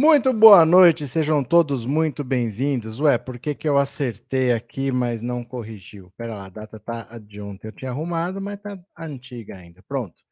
Muito boa noite, sejam todos muito bem-vindos. Ué, por que, que eu acertei aqui, mas não corrigiu? Pera lá, a data tá de ontem. Eu tinha arrumado, mas tá antiga ainda. Pronto.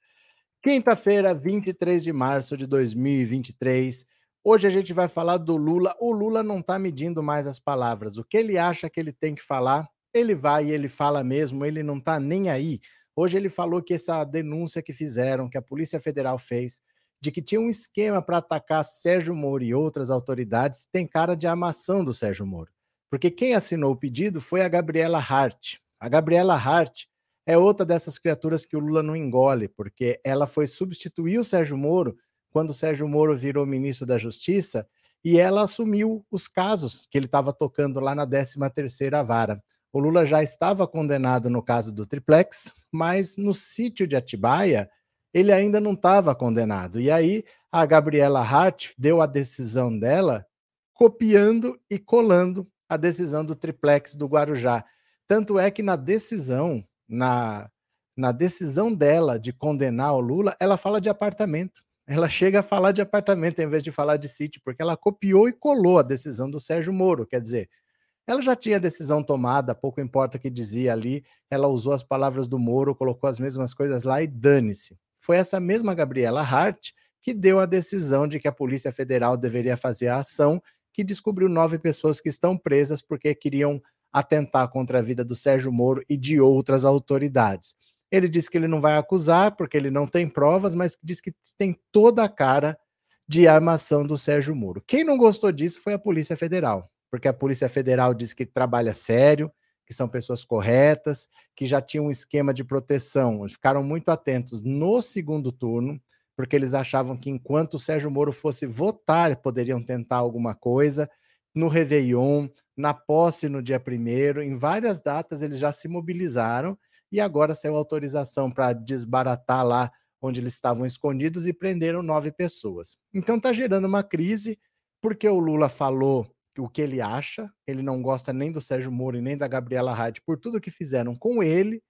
Quinta-feira, 23 de março de 2023. Hoje a gente vai falar do Lula. O Lula não tá medindo mais as palavras. O que ele acha que ele tem que falar, ele vai e ele fala mesmo, ele não tá nem aí. Hoje ele falou que essa denúncia que fizeram, que a Polícia Federal fez, de que tinha um esquema para atacar Sérgio Moro e outras autoridades, tem cara de armação do Sérgio Moro. Porque quem assinou o pedido foi a Gabriela Hart. A Gabriela Hart é outra dessas criaturas que o Lula não engole, porque ela foi substituir o Sérgio Moro quando o Sérgio Moro virou ministro da Justiça e ela assumiu os casos que ele estava tocando lá na 13ª vara. O Lula já estava condenado no caso do triplex, mas no sítio de Atibaia, ele ainda não estava condenado. E aí a Gabriela Hart deu a decisão dela copiando e colando a decisão do triplex do Guarujá. Tanto é que na decisão, na, na decisão dela de condenar o Lula, ela fala de apartamento. Ela chega a falar de apartamento em vez de falar de sítio, porque ela copiou e colou a decisão do Sérgio Moro. Quer dizer, ela já tinha a decisão tomada, pouco importa o que dizia ali, ela usou as palavras do Moro, colocou as mesmas coisas lá e dane-se foi essa mesma Gabriela Hart que deu a decisão de que a Polícia Federal deveria fazer a ação que descobriu nove pessoas que estão presas porque queriam atentar contra a vida do Sérgio Moro e de outras autoridades. Ele disse que ele não vai acusar porque ele não tem provas, mas diz que tem toda a cara de armação do Sérgio Moro. Quem não gostou disso foi a Polícia Federal, porque a Polícia Federal diz que trabalha sério, que são pessoas corretas, que já tinham um esquema de proteção, ficaram muito atentos no segundo turno, porque eles achavam que enquanto o Sérgio Moro fosse votar, poderiam tentar alguma coisa. No Réveillon, na posse no dia primeiro, em várias datas eles já se mobilizaram e agora saiu autorização para desbaratar lá onde eles estavam escondidos e prenderam nove pessoas. Então está gerando uma crise, porque o Lula falou o que ele acha. Ele não gosta nem do Sérgio Moro e nem da Gabriela Hart por tudo que fizeram com ele,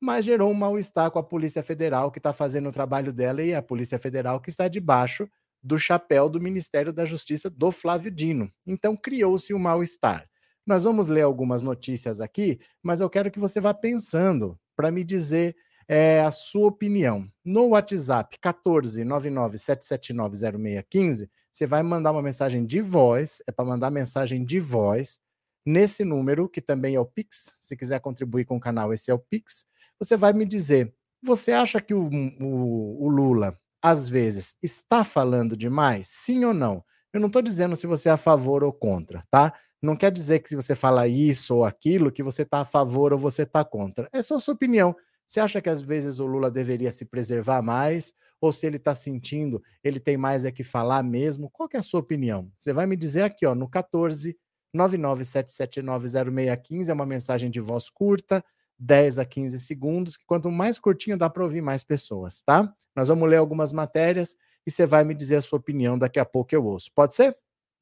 mas gerou um mal-estar com a Polícia Federal que está fazendo o trabalho dela e a Polícia Federal que está debaixo do chapéu do Ministério da Justiça do Flávio Dino. Então criou-se um mal-estar. Nós vamos ler algumas notícias aqui, mas eu quero que você vá pensando para me dizer é, a sua opinião. No WhatsApp 14 99 7790615, você vai mandar uma mensagem de voz, é para mandar mensagem de voz nesse número, que também é o Pix. Se quiser contribuir com o canal, esse é o Pix. Você vai me dizer: você acha que o, o, o Lula, às vezes, está falando demais? Sim ou não? Eu não estou dizendo se você é a favor ou contra, tá? Não quer dizer que se você fala isso ou aquilo, que você está a favor ou você está contra. É só sua opinião. Você acha que às vezes o Lula deveria se preservar mais? Ou se ele está sentindo, ele tem mais é que falar mesmo. Qual é a sua opinião? Você vai me dizer aqui, ó, no 14 997790615, é uma mensagem de voz curta, 10 a 15 segundos, que quanto mais curtinho dá para ouvir mais pessoas, tá? Nós vamos ler algumas matérias e você vai me dizer a sua opinião, daqui a pouco eu ouço. Pode ser?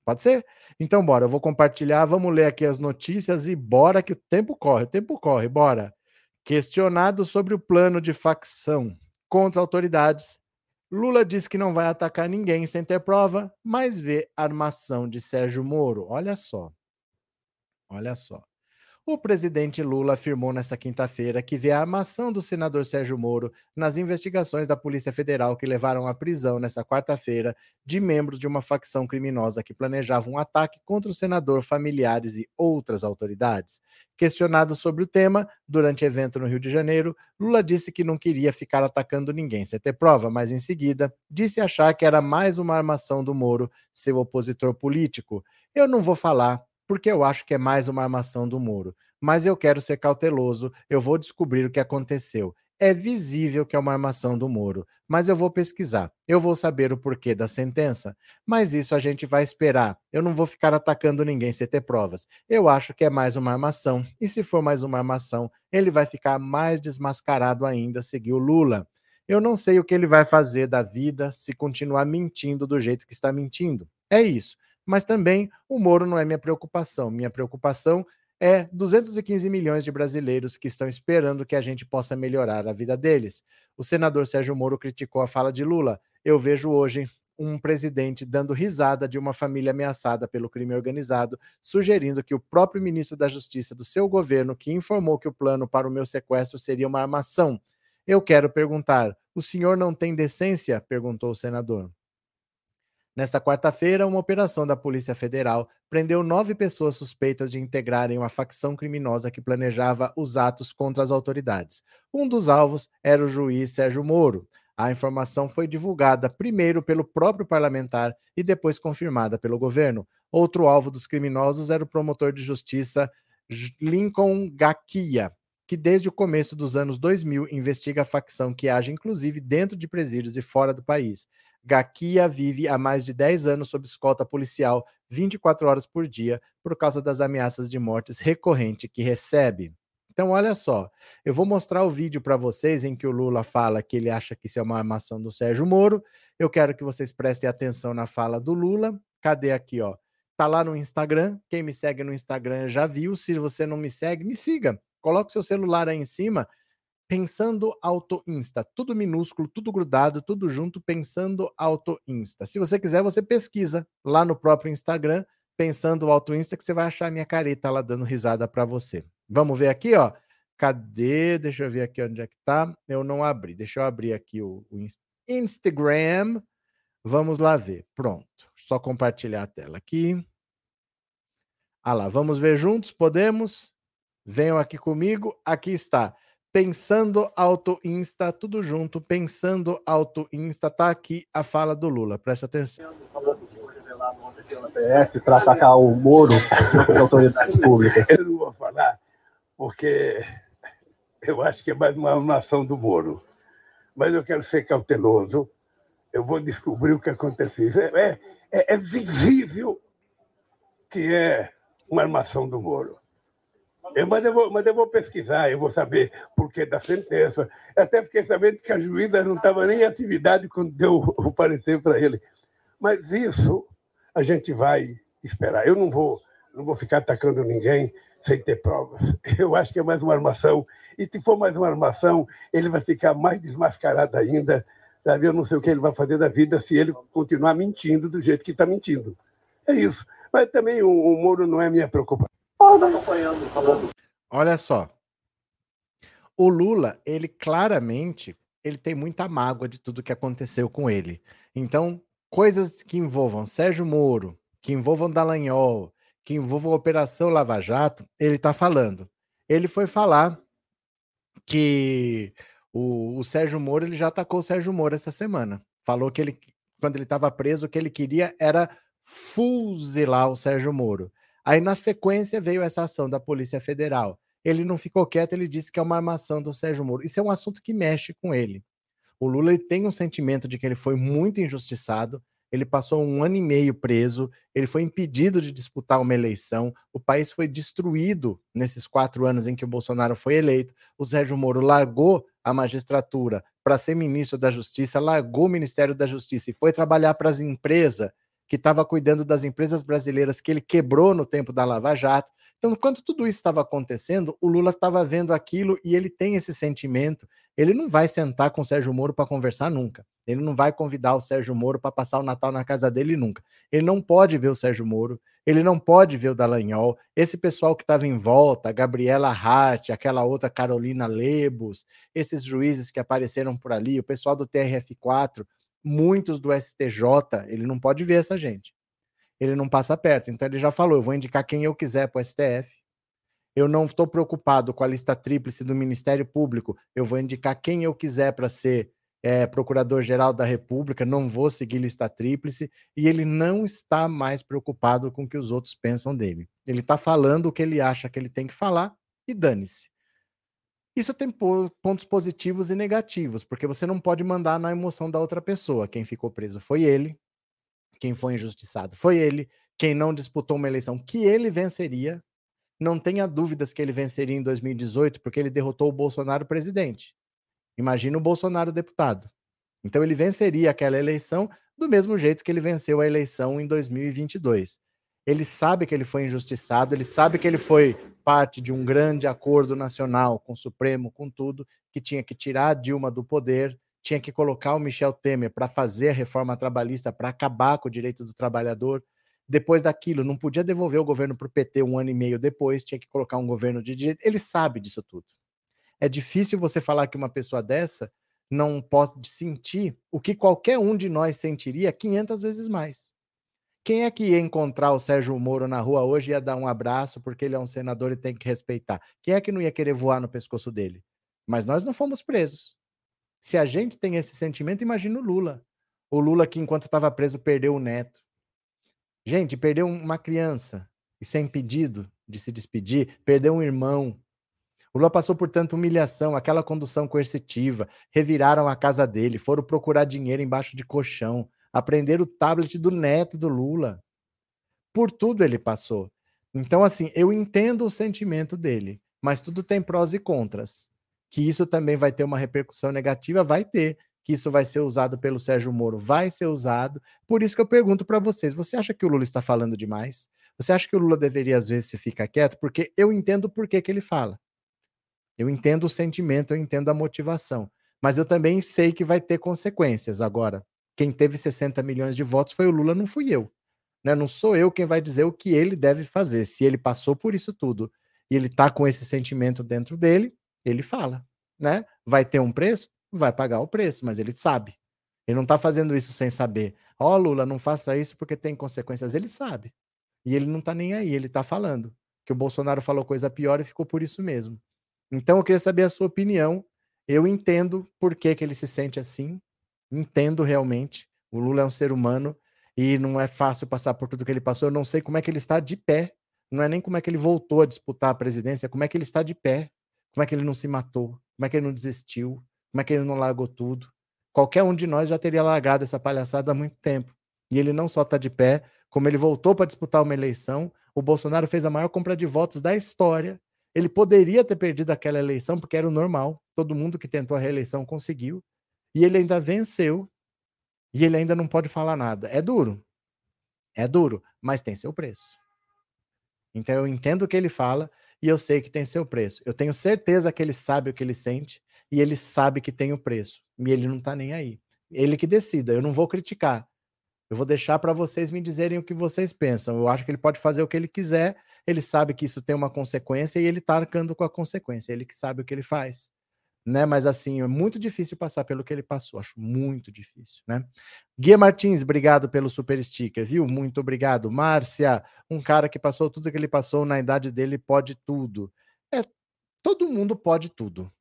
Pode ser? Então bora, eu vou compartilhar, vamos ler aqui as notícias e bora que o tempo corre, o tempo corre, bora. Questionado sobre o plano de facção contra autoridades, Lula diz que não vai atacar ninguém sem ter prova, mas vê armação de Sérgio Moro. Olha só. Olha só. O presidente Lula afirmou nesta quinta-feira que vê a armação do senador Sérgio Moro nas investigações da Polícia Federal que levaram à prisão nesta quarta-feira de membros de uma facção criminosa que planejava um ataque contra o senador, familiares e outras autoridades. Questionado sobre o tema, durante evento no Rio de Janeiro, Lula disse que não queria ficar atacando ninguém sem ter prova, mas em seguida disse achar que era mais uma armação do Moro, seu opositor político. Eu não vou falar porque eu acho que é mais uma armação do Moro. Mas eu quero ser cauteloso, eu vou descobrir o que aconteceu. É visível que é uma armação do Moro, mas eu vou pesquisar. Eu vou saber o porquê da sentença, mas isso a gente vai esperar. Eu não vou ficar atacando ninguém sem ter provas. Eu acho que é mais uma armação, e se for mais uma armação, ele vai ficar mais desmascarado ainda, seguiu Lula. Eu não sei o que ele vai fazer da vida se continuar mentindo do jeito que está mentindo. É isso mas também o Moro não é minha preocupação. Minha preocupação é 215 milhões de brasileiros que estão esperando que a gente possa melhorar a vida deles. O senador Sérgio Moro criticou a fala de Lula. Eu vejo hoje um presidente dando risada de uma família ameaçada pelo crime organizado, sugerindo que o próprio ministro da Justiça do seu governo, que informou que o plano para o meu sequestro seria uma armação. Eu quero perguntar: o senhor não tem decência? perguntou o senador. Nesta quarta-feira, uma operação da Polícia Federal prendeu nove pessoas suspeitas de integrarem uma facção criminosa que planejava os atos contra as autoridades. Um dos alvos era o juiz Sérgio Moro. A informação foi divulgada primeiro pelo próprio parlamentar e depois confirmada pelo governo. Outro alvo dos criminosos era o promotor de justiça Lincoln Gakia, que desde o começo dos anos 2000 investiga a facção que age inclusive dentro de presídios e fora do país. Gakia vive há mais de 10 anos sob escolta policial 24 horas por dia por causa das ameaças de mortes recorrente que recebe. Então, olha só, eu vou mostrar o vídeo para vocês em que o Lula fala que ele acha que isso é uma armação do Sérgio Moro. Eu quero que vocês prestem atenção na fala do Lula. Cadê aqui, ó? Tá lá no Instagram. Quem me segue no Instagram já viu. Se você não me segue, me siga. Coloque seu celular aí em cima Pensando Auto Insta, tudo minúsculo, tudo grudado, tudo junto, Pensando Auto Insta. Se você quiser, você pesquisa lá no próprio Instagram, Pensando Auto Insta, que você vai achar a minha careta lá dando risada para você. Vamos ver aqui, ó. Cadê? Deixa eu ver aqui onde é que tá. Eu não abri. Deixa eu abrir aqui o, o Instagram. Vamos lá ver. Pronto. Só compartilhar a tela aqui. Ah lá, vamos ver juntos? Podemos? Venham aqui comigo. Aqui está. Pensando Auto Insta, tudo junto, Pensando Auto Insta, tá aqui a fala do Lula, presta atenção. Para atacar o Moro as autoridades públicas. Eu não vou falar, porque eu acho que é mais uma nação do Moro. Mas eu quero ser cauteloso, eu vou descobrir o que aconteceu. É, é, é visível que é uma armação do Moro. Eu, mas, eu vou, mas eu vou pesquisar, eu vou saber por que da sentença. Até fiquei sabendo que a juíza não estava nem em atividade quando deu o parecer para ele. Mas isso a gente vai esperar. Eu não vou, não vou ficar atacando ninguém sem ter provas. Eu acho que é mais uma armação. E se for mais uma armação, ele vai ficar mais desmascarado ainda. Sabe? Eu não sei o que ele vai fazer da vida se ele continuar mentindo do jeito que está mentindo. É isso. Mas também o, o Moro não é minha preocupação acompanhando. Olha só. O Lula, ele claramente, ele tem muita mágoa de tudo que aconteceu com ele. Então, coisas que envolvam Sérgio Moro, que envolvam Dallagnol, que envolvam a Operação Lava Jato, ele está falando. Ele foi falar que o, o, Sérgio Moro, ele já atacou o Sérgio Moro essa semana. Falou que ele, quando ele estava preso, o que ele queria era fuzilar o Sérgio Moro. Aí, na sequência, veio essa ação da Polícia Federal. Ele não ficou quieto, ele disse que é uma armação do Sérgio Moro. Isso é um assunto que mexe com ele. O Lula ele tem um sentimento de que ele foi muito injustiçado, ele passou um ano e meio preso, ele foi impedido de disputar uma eleição, o país foi destruído nesses quatro anos em que o Bolsonaro foi eleito. O Sérgio Moro largou a magistratura para ser ministro da Justiça, largou o Ministério da Justiça e foi trabalhar para as empresas que estava cuidando das empresas brasileiras que ele quebrou no tempo da Lava Jato. Então, enquanto tudo isso estava acontecendo, o Lula estava vendo aquilo e ele tem esse sentimento. Ele não vai sentar com o Sérgio Moro para conversar nunca. Ele não vai convidar o Sérgio Moro para passar o Natal na casa dele nunca. Ele não pode ver o Sérgio Moro, ele não pode ver o Dallagnol. Esse pessoal que estava em volta, Gabriela Hart, aquela outra Carolina Lebos, esses juízes que apareceram por ali, o pessoal do TRF4, muitos do STJ, ele não pode ver essa gente. Ele não passa perto. Então ele já falou: eu vou indicar quem eu quiser para o STF. Eu não estou preocupado com a lista tríplice do Ministério Público. Eu vou indicar quem eu quiser para ser é, Procurador-Geral da República. Não vou seguir lista tríplice. E ele não está mais preocupado com o que os outros pensam dele. Ele está falando o que ele acha que ele tem que falar e dane-se. Isso tem pontos positivos e negativos, porque você não pode mandar na emoção da outra pessoa. Quem ficou preso foi ele, quem foi injustiçado foi ele, quem não disputou uma eleição que ele venceria. Não tenha dúvidas que ele venceria em 2018, porque ele derrotou o Bolsonaro presidente. Imagina o Bolsonaro deputado. Então ele venceria aquela eleição do mesmo jeito que ele venceu a eleição em 2022. Ele sabe que ele foi injustiçado, ele sabe que ele foi parte de um grande acordo nacional com o Supremo, com tudo, que tinha que tirar a Dilma do poder, tinha que colocar o Michel Temer para fazer a reforma trabalhista, para acabar com o direito do trabalhador. Depois daquilo, não podia devolver o governo para o PT um ano e meio depois, tinha que colocar um governo de direito. Ele sabe disso tudo. É difícil você falar que uma pessoa dessa não pode sentir o que qualquer um de nós sentiria 500 vezes mais. Quem é que ia encontrar o Sérgio Moro na rua hoje e ia dar um abraço porque ele é um senador e tem que respeitar? Quem é que não ia querer voar no pescoço dele? Mas nós não fomos presos. Se a gente tem esse sentimento, imagina o Lula. O Lula que, enquanto estava preso, perdeu o neto. Gente, perdeu uma criança e sem pedido de se despedir, perdeu um irmão. O Lula passou por tanta humilhação, aquela condução coercitiva, reviraram a casa dele, foram procurar dinheiro embaixo de colchão, aprender o tablet do neto do Lula. Por tudo ele passou. Então, assim, eu entendo o sentimento dele, mas tudo tem prós e contras. Que isso também vai ter uma repercussão negativa, vai ter. Que isso vai ser usado pelo Sérgio Moro, vai ser usado. Por isso que eu pergunto para vocês: você acha que o Lula está falando demais? Você acha que o Lula deveria, às vezes, ficar quieto? Porque eu entendo por que, que ele fala. Eu entendo o sentimento, eu entendo a motivação. Mas eu também sei que vai ter consequências. Agora, quem teve 60 milhões de votos foi o Lula, não fui eu. Né? Não sou eu quem vai dizer o que ele deve fazer. Se ele passou por isso tudo e ele está com esse sentimento dentro dele, ele fala. Né? Vai ter um preço? Vai pagar o preço, mas ele sabe. Ele não está fazendo isso sem saber. Ó, oh, Lula, não faça isso porque tem consequências. Ele sabe. E ele não está nem aí, ele está falando. Que o Bolsonaro falou coisa pior e ficou por isso mesmo. Então eu queria saber a sua opinião. Eu entendo por que, que ele se sente assim, entendo realmente. O Lula é um ser humano e não é fácil passar por tudo que ele passou. Eu não sei como é que ele está de pé. Não é nem como é que ele voltou a disputar a presidência, como é que ele está de pé. Como é que ele não se matou? Como é que ele não desistiu? Como é que ele não largou tudo? Qualquer um de nós já teria largado essa palhaçada há muito tempo. E ele não só está de pé, como ele voltou para disputar uma eleição. O Bolsonaro fez a maior compra de votos da história. Ele poderia ter perdido aquela eleição, porque era o normal. Todo mundo que tentou a reeleição conseguiu e ele ainda venceu e ele ainda não pode falar nada. É duro. É duro, mas tem seu preço. Então eu entendo o que ele fala e eu sei que tem seu preço. Eu tenho certeza que ele sabe o que ele sente e ele sabe que tem o preço. E ele não tá nem aí. Ele que decida, eu não vou criticar. Eu vou deixar para vocês me dizerem o que vocês pensam. Eu acho que ele pode fazer o que ele quiser, ele sabe que isso tem uma consequência e ele tá arcando com a consequência. Ele que sabe o que ele faz né? Mas assim, é muito difícil passar pelo que ele passou, acho muito difícil, né? Guia Martins, obrigado pelo super sticker, viu? Muito obrigado. Márcia, um cara que passou tudo que ele passou na idade dele pode tudo. É, todo mundo pode tudo.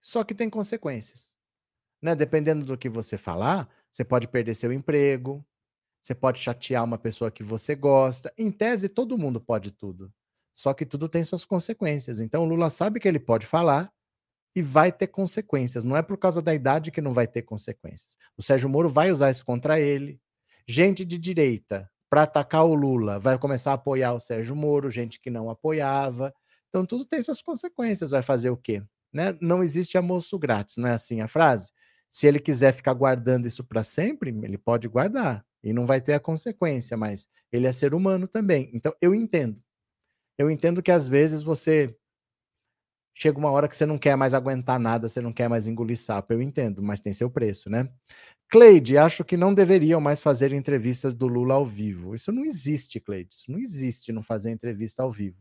Só que tem consequências. Né? Dependendo do que você falar, você pode perder seu emprego, você pode chatear uma pessoa que você gosta. Em tese, todo mundo pode tudo. Só que tudo tem suas consequências. Então, o Lula sabe que ele pode falar, e vai ter consequências. Não é por causa da idade que não vai ter consequências. O Sérgio Moro vai usar isso contra ele. Gente de direita, para atacar o Lula, vai começar a apoiar o Sérgio Moro, gente que não apoiava. Então, tudo tem suas consequências. Vai fazer o quê? Né? Não existe almoço grátis, não é assim a frase? Se ele quiser ficar guardando isso para sempre, ele pode guardar e não vai ter a consequência, mas ele é ser humano também. Então, eu entendo. Eu entendo que às vezes você chega uma hora que você não quer mais aguentar nada, você não quer mais engolir sapo, eu entendo, mas tem seu preço, né? Cleide, acho que não deveriam mais fazer entrevistas do Lula ao vivo. Isso não existe, Cleide. Isso não existe não fazer entrevista ao vivo.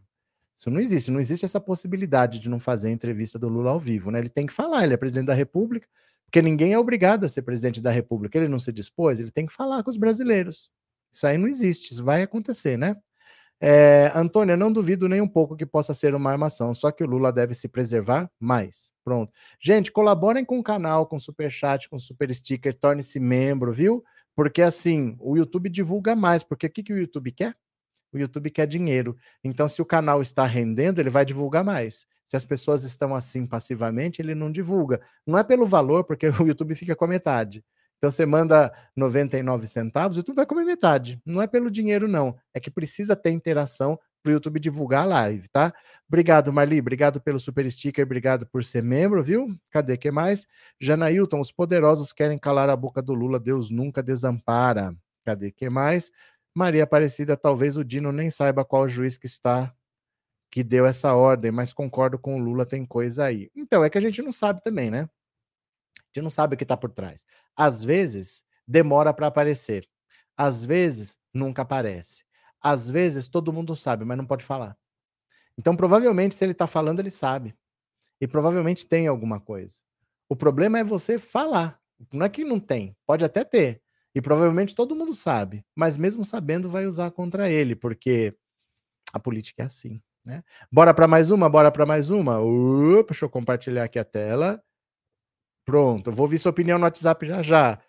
Isso não existe. Não existe essa possibilidade de não fazer entrevista do Lula ao vivo, né? Ele tem que falar, ele é presidente da República, porque ninguém é obrigado a ser presidente da República. Ele não se dispôs, ele tem que falar com os brasileiros. Isso aí não existe, isso vai acontecer, né? É, Antônia, não duvido nem um pouco que possa ser uma armação, só que o Lula deve se preservar mais. Pronto. Gente, colaborem com o canal, com super chat, com super sticker, torne-se membro, viu? Porque assim, o YouTube divulga mais, porque o que, que o YouTube quer? O YouTube quer dinheiro. Então, se o canal está rendendo, ele vai divulgar mais. Se as pessoas estão assim passivamente, ele não divulga. Não é pelo valor, porque o YouTube fica com a metade. Então você manda 99 centavos e tu vai comer metade. Não é pelo dinheiro, não. É que precisa ter interação para o YouTube divulgar a live, tá? Obrigado, Marli. Obrigado pelo super sticker. Obrigado por ser membro, viu? Cadê que mais? Janailton, os poderosos querem calar a boca do Lula. Deus nunca desampara. Cadê que mais? Maria Aparecida, talvez o Dino nem saiba qual juiz que está que deu essa ordem, mas concordo com o Lula, tem coisa aí. Então, é que a gente não sabe também, né? Gente não sabe o que está por trás. Às vezes, demora para aparecer. Às vezes, nunca aparece. Às vezes, todo mundo sabe, mas não pode falar. Então, provavelmente, se ele está falando, ele sabe. E provavelmente tem alguma coisa. O problema é você falar. Não é que não tem, pode até ter. E provavelmente todo mundo sabe, mas mesmo sabendo, vai usar contra ele, porque a política é assim. Né? Bora para mais uma, bora para mais uma. Uh, deixa eu compartilhar aqui a tela. Pronto, vou ver sua opinião no WhatsApp já já.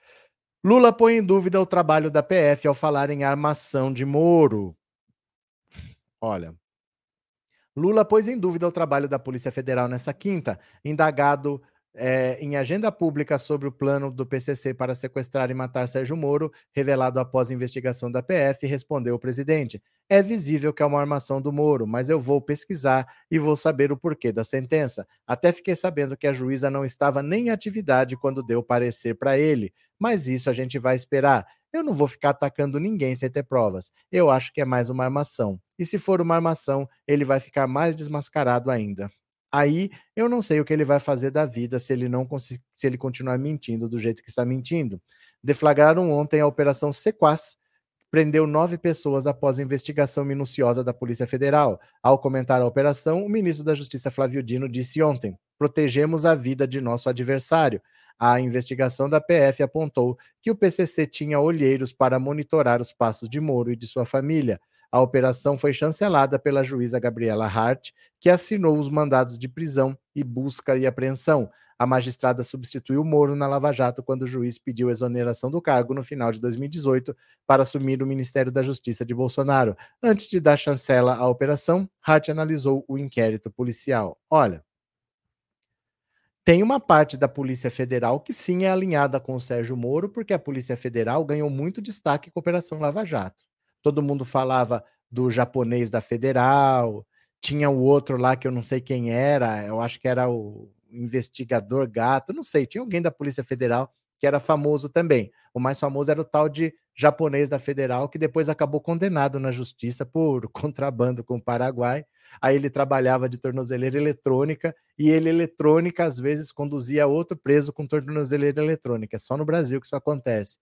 Lula põe em dúvida o trabalho da PF ao falar em armação de Moro. Olha, Lula pôs em dúvida o trabalho da Polícia Federal nessa quinta, indagado é, em agenda pública sobre o plano do PCC para sequestrar e matar Sérgio Moro, revelado após investigação da PF, respondeu o presidente: É visível que é uma armação do Moro, mas eu vou pesquisar e vou saber o porquê da sentença. Até fiquei sabendo que a juíza não estava nem em atividade quando deu parecer para ele, mas isso a gente vai esperar. Eu não vou ficar atacando ninguém sem ter provas. Eu acho que é mais uma armação. E se for uma armação, ele vai ficar mais desmascarado ainda. Aí eu não sei o que ele vai fazer da vida se ele não se ele continuar mentindo do jeito que está mentindo. Deflagraram ontem a Operação Sequaz, prendeu nove pessoas após a investigação minuciosa da Polícia Federal. Ao comentar a operação, o ministro da Justiça Flávio Dino disse ontem: protegemos a vida de nosso adversário. A investigação da PF apontou que o PCC tinha olheiros para monitorar os passos de Moro e de sua família. A operação foi chancelada pela juíza Gabriela Hart, que assinou os mandados de prisão e busca e apreensão. A magistrada substituiu Moro na Lava Jato quando o juiz pediu exoneração do cargo no final de 2018 para assumir o Ministério da Justiça de Bolsonaro. Antes de dar chancela à operação, Hart analisou o inquérito policial. Olha, tem uma parte da Polícia Federal que sim é alinhada com o Sérgio Moro, porque a Polícia Federal ganhou muito destaque com a Operação Lava Jato todo mundo falava do japonês da Federal, tinha o outro lá que eu não sei quem era, eu acho que era o investigador gato, não sei, tinha alguém da Polícia Federal que era famoso também. O mais famoso era o tal de japonês da Federal, que depois acabou condenado na justiça por contrabando com o Paraguai. Aí ele trabalhava de tornozeleira eletrônica e ele, eletrônica, às vezes conduzia outro preso com tornozeleira eletrônica. É só no Brasil que isso acontece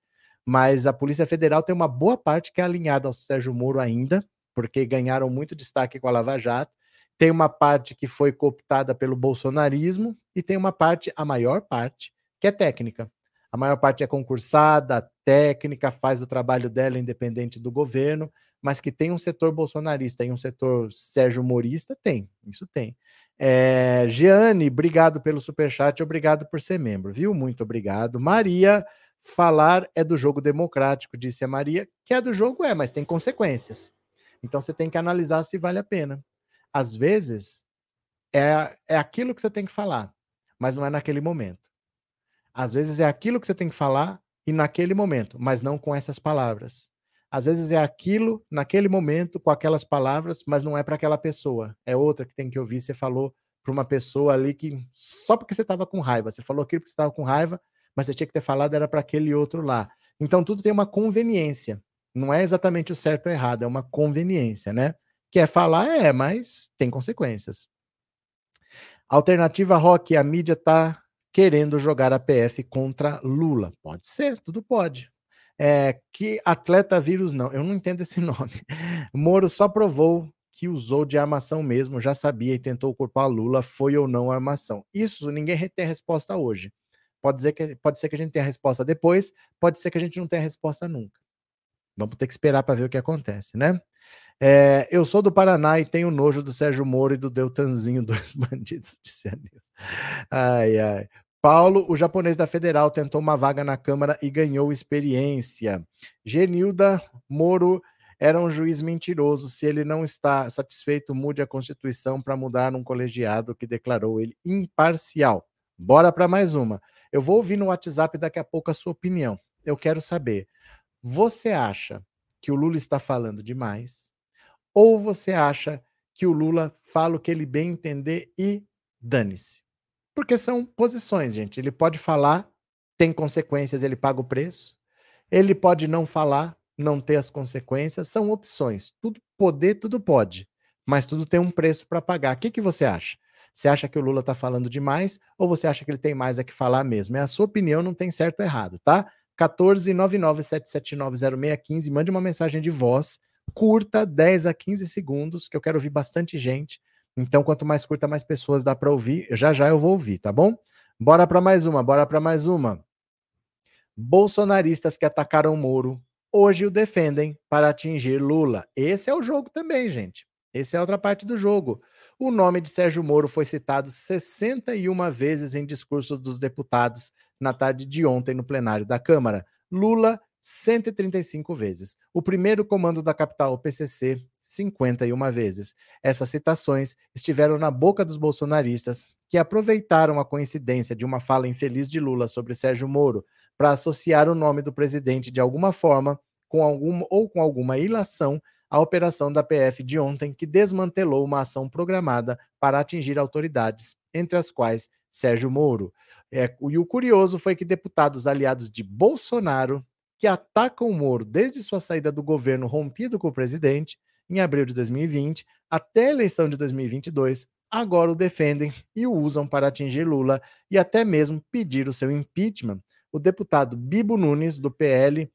mas a Polícia Federal tem uma boa parte que é alinhada ao Sérgio Moro ainda, porque ganharam muito destaque com a Lava Jato. Tem uma parte que foi cooptada pelo bolsonarismo e tem uma parte, a maior parte, que é técnica. A maior parte é concursada, técnica, faz o trabalho dela independente do governo, mas que tem um setor bolsonarista e um setor Sérgio Morista, tem, isso tem. É, obrigado pelo superchat, obrigado por ser membro, viu? Muito obrigado. Maria, Falar é do jogo democrático, disse a Maria, que é do jogo, é, mas tem consequências. Então você tem que analisar se vale a pena. Às vezes, é, é aquilo que você tem que falar, mas não é naquele momento. Às vezes é aquilo que você tem que falar e naquele momento, mas não com essas palavras. Às vezes é aquilo naquele momento com aquelas palavras, mas não é para aquela pessoa. É outra que tem que ouvir. Você falou para uma pessoa ali que só porque você estava com raiva, você falou aquilo porque você estava com raiva, mas você tinha que ter falado era para aquele outro lá. Então tudo tem uma conveniência. Não é exatamente o certo ou errado, é uma conveniência, né? Quer falar, é, mas tem consequências. Alternativa Rock, a mídia está querendo jogar a PF contra Lula. Pode ser, tudo pode. É, que atleta vírus não, eu não entendo esse nome. Moro só provou que usou de armação mesmo, já sabia e tentou culpar Lula, foi ou não armação. Isso ninguém tem resposta hoje. Pode, dizer que, pode ser que a gente tenha a resposta depois, pode ser que a gente não tenha a resposta nunca. Vamos ter que esperar para ver o que acontece, né? É, eu sou do Paraná e tenho nojo do Sérgio Moro e do Deltanzinho, dois bandidos, disse a. Ai, ai. Paulo, o japonês da Federal, tentou uma vaga na Câmara e ganhou experiência. Genilda Moro era um juiz mentiroso. Se ele não está satisfeito, mude a Constituição para mudar um colegiado que declarou ele imparcial. Bora para mais uma. Eu vou ouvir no WhatsApp daqui a pouco a sua opinião. Eu quero saber. Você acha que o Lula está falando demais? Ou você acha que o Lula fala o que ele bem entender e dane-se? Porque são posições, gente. Ele pode falar, tem consequências, ele paga o preço. Ele pode não falar, não ter as consequências. São opções. Tudo poder, tudo pode. Mas tudo tem um preço para pagar. O que, que você acha? Você acha que o Lula está falando demais ou você acha que ele tem mais a que falar mesmo? É a sua opinião, não tem certo ou errado, tá? 14997790615, mande uma mensagem de voz curta, 10 a 15 segundos, que eu quero ouvir bastante gente. Então, quanto mais curta, mais pessoas dá para ouvir. Já já eu vou ouvir, tá bom? Bora para mais uma, bora para mais uma. Bolsonaristas que atacaram Moro hoje o defendem para atingir Lula. Esse é o jogo também, gente. Essa é outra parte do jogo. O nome de Sérgio Moro foi citado 61 vezes em discurso dos deputados na tarde de ontem no plenário da Câmara. Lula 135 vezes. O primeiro comando da capital, o PCC, 51 vezes. Essas citações estiveram na boca dos bolsonaristas, que aproveitaram a coincidência de uma fala infeliz de Lula sobre Sérgio Moro para associar o nome do presidente de alguma forma com alguma ou com alguma ilação à operação da PF de ontem, que desmantelou uma ação programada para atingir autoridades, entre as quais Sérgio Moro. É, e o curioso foi que deputados aliados de Bolsonaro que atacam o Moro desde sua saída do governo rompido com o presidente, em abril de 2020, até a eleição de 2022, agora o defendem e o usam para atingir Lula e até mesmo pedir o seu impeachment. O deputado Bibo Nunes, do PL,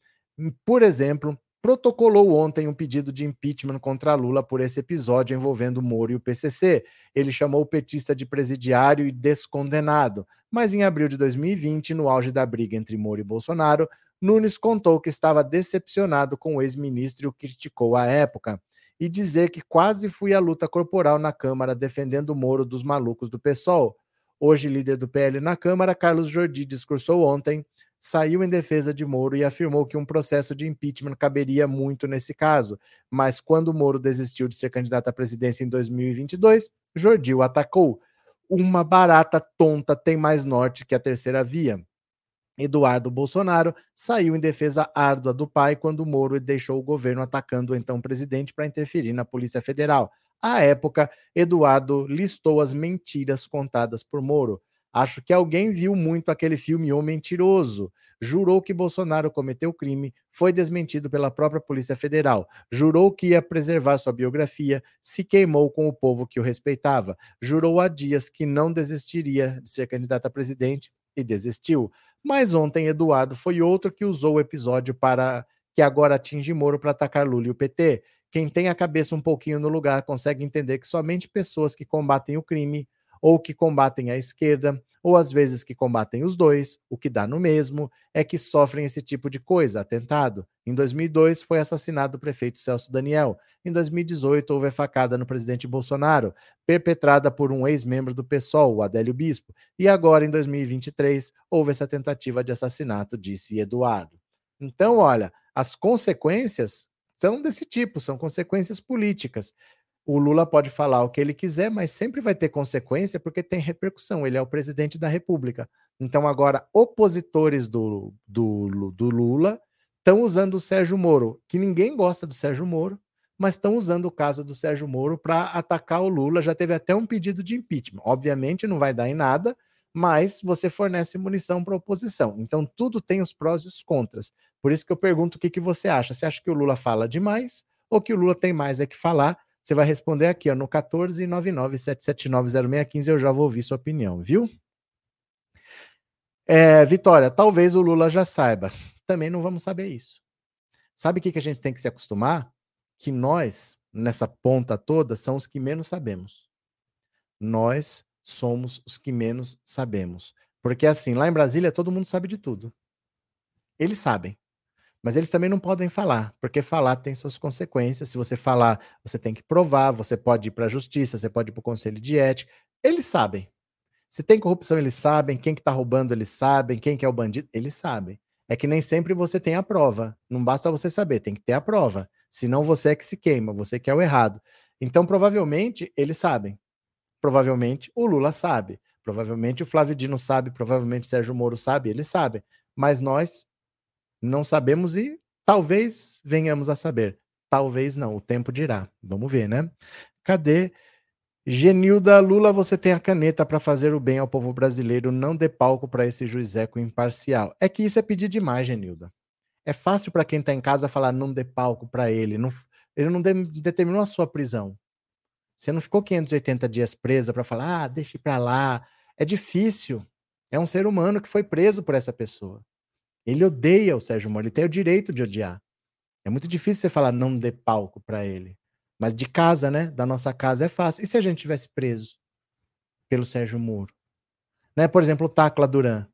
por exemplo, protocolou ontem um pedido de impeachment contra Lula por esse episódio envolvendo Moro e o PCC. Ele chamou o petista de presidiário e descondenado. Mas em abril de 2020, no auge da briga entre Moro e Bolsonaro, Nunes contou que estava decepcionado com o ex-ministro e o criticou à época, e dizer que quase fui à luta corporal na Câmara defendendo Moro dos malucos do PSOL. Hoje, líder do PL na Câmara, Carlos Jordi discursou ontem, saiu em defesa de Moro e afirmou que um processo de impeachment caberia muito nesse caso. Mas quando Moro desistiu de ser candidato à presidência em 2022, Jordi o atacou. Uma barata tonta tem mais norte que a terceira via. Eduardo Bolsonaro saiu em defesa árdua do pai quando Moro deixou o governo atacando o então presidente para interferir na Polícia Federal. À época, Eduardo listou as mentiras contadas por Moro. Acho que alguém viu muito aquele filme O Mentiroso. Jurou que Bolsonaro cometeu crime, foi desmentido pela própria Polícia Federal. Jurou que ia preservar sua biografia, se queimou com o povo que o respeitava. Jurou há dias que não desistiria de ser candidato a presidente e desistiu. Mas ontem Eduardo foi outro que usou o episódio para que agora atinge Moro para atacar Lula e o PT. Quem tem a cabeça um pouquinho no lugar consegue entender que somente pessoas que combatem o crime ou que combatem a esquerda, ou às vezes que combatem os dois, o que dá no mesmo, é que sofrem esse tipo de coisa, atentado. Em 2002 foi assassinado o prefeito Celso Daniel. Em 2018 houve a facada no presidente Bolsonaro, perpetrada por um ex-membro do PSOL, o Adélio Bispo. E agora, em 2023, houve essa tentativa de assassinato, disse Eduardo. Então, olha, as consequências são desse tipo, são consequências políticas o Lula pode falar o que ele quiser, mas sempre vai ter consequência porque tem repercussão. Ele é o presidente da República. Então, agora, opositores do, do, do Lula estão usando o Sérgio Moro, que ninguém gosta do Sérgio Moro, mas estão usando o caso do Sérgio Moro para atacar o Lula. Já teve até um pedido de impeachment. Obviamente, não vai dar em nada, mas você fornece munição para a oposição. Então, tudo tem os prós e os contras. Por isso que eu pergunto o que, que você acha. Você acha que o Lula fala demais ou que o Lula tem mais é que falar? Você vai responder aqui, ó, no 14997790615, eu já vou ouvir sua opinião, viu? É, Vitória, talvez o Lula já saiba. Também não vamos saber isso. Sabe o que, que a gente tem que se acostumar? Que nós, nessa ponta toda, são os que menos sabemos. Nós somos os que menos sabemos. Porque assim, lá em Brasília, todo mundo sabe de tudo. Eles sabem. Mas eles também não podem falar, porque falar tem suas consequências. Se você falar, você tem que provar, você pode ir para a justiça, você pode ir para o conselho de ética. Eles sabem. Se tem corrupção, eles sabem. Quem que está roubando, eles sabem. Quem que é o bandido, eles sabem. É que nem sempre você tem a prova. Não basta você saber, tem que ter a prova. Senão você é que se queima, você que é o errado. Então, provavelmente, eles sabem. Provavelmente o Lula sabe. Provavelmente o Flávio Dino sabe. Provavelmente o Sérgio Moro sabe. Eles sabem. Mas nós não sabemos e talvez venhamos a saber. Talvez não, o tempo dirá. Vamos ver, né? Cadê? Genilda Lula, você tem a caneta para fazer o bem ao povo brasileiro, não dê palco para esse juizeco imparcial. É que isso é pedir demais, Genilda. É fácil para quem está em casa falar não dê palco para ele. Não, ele não de, determinou a sua prisão. Você não ficou 580 dias presa para falar, ah, deixe para lá. É difícil. É um ser humano que foi preso por essa pessoa. Ele odeia o Sérgio Moro, ele tem o direito de odiar. É muito difícil você falar não dê palco para ele. Mas de casa, né? Da nossa casa é fácil. E se a gente tivesse preso pelo Sérgio Moro? Né? Por exemplo, o Tacla Duran.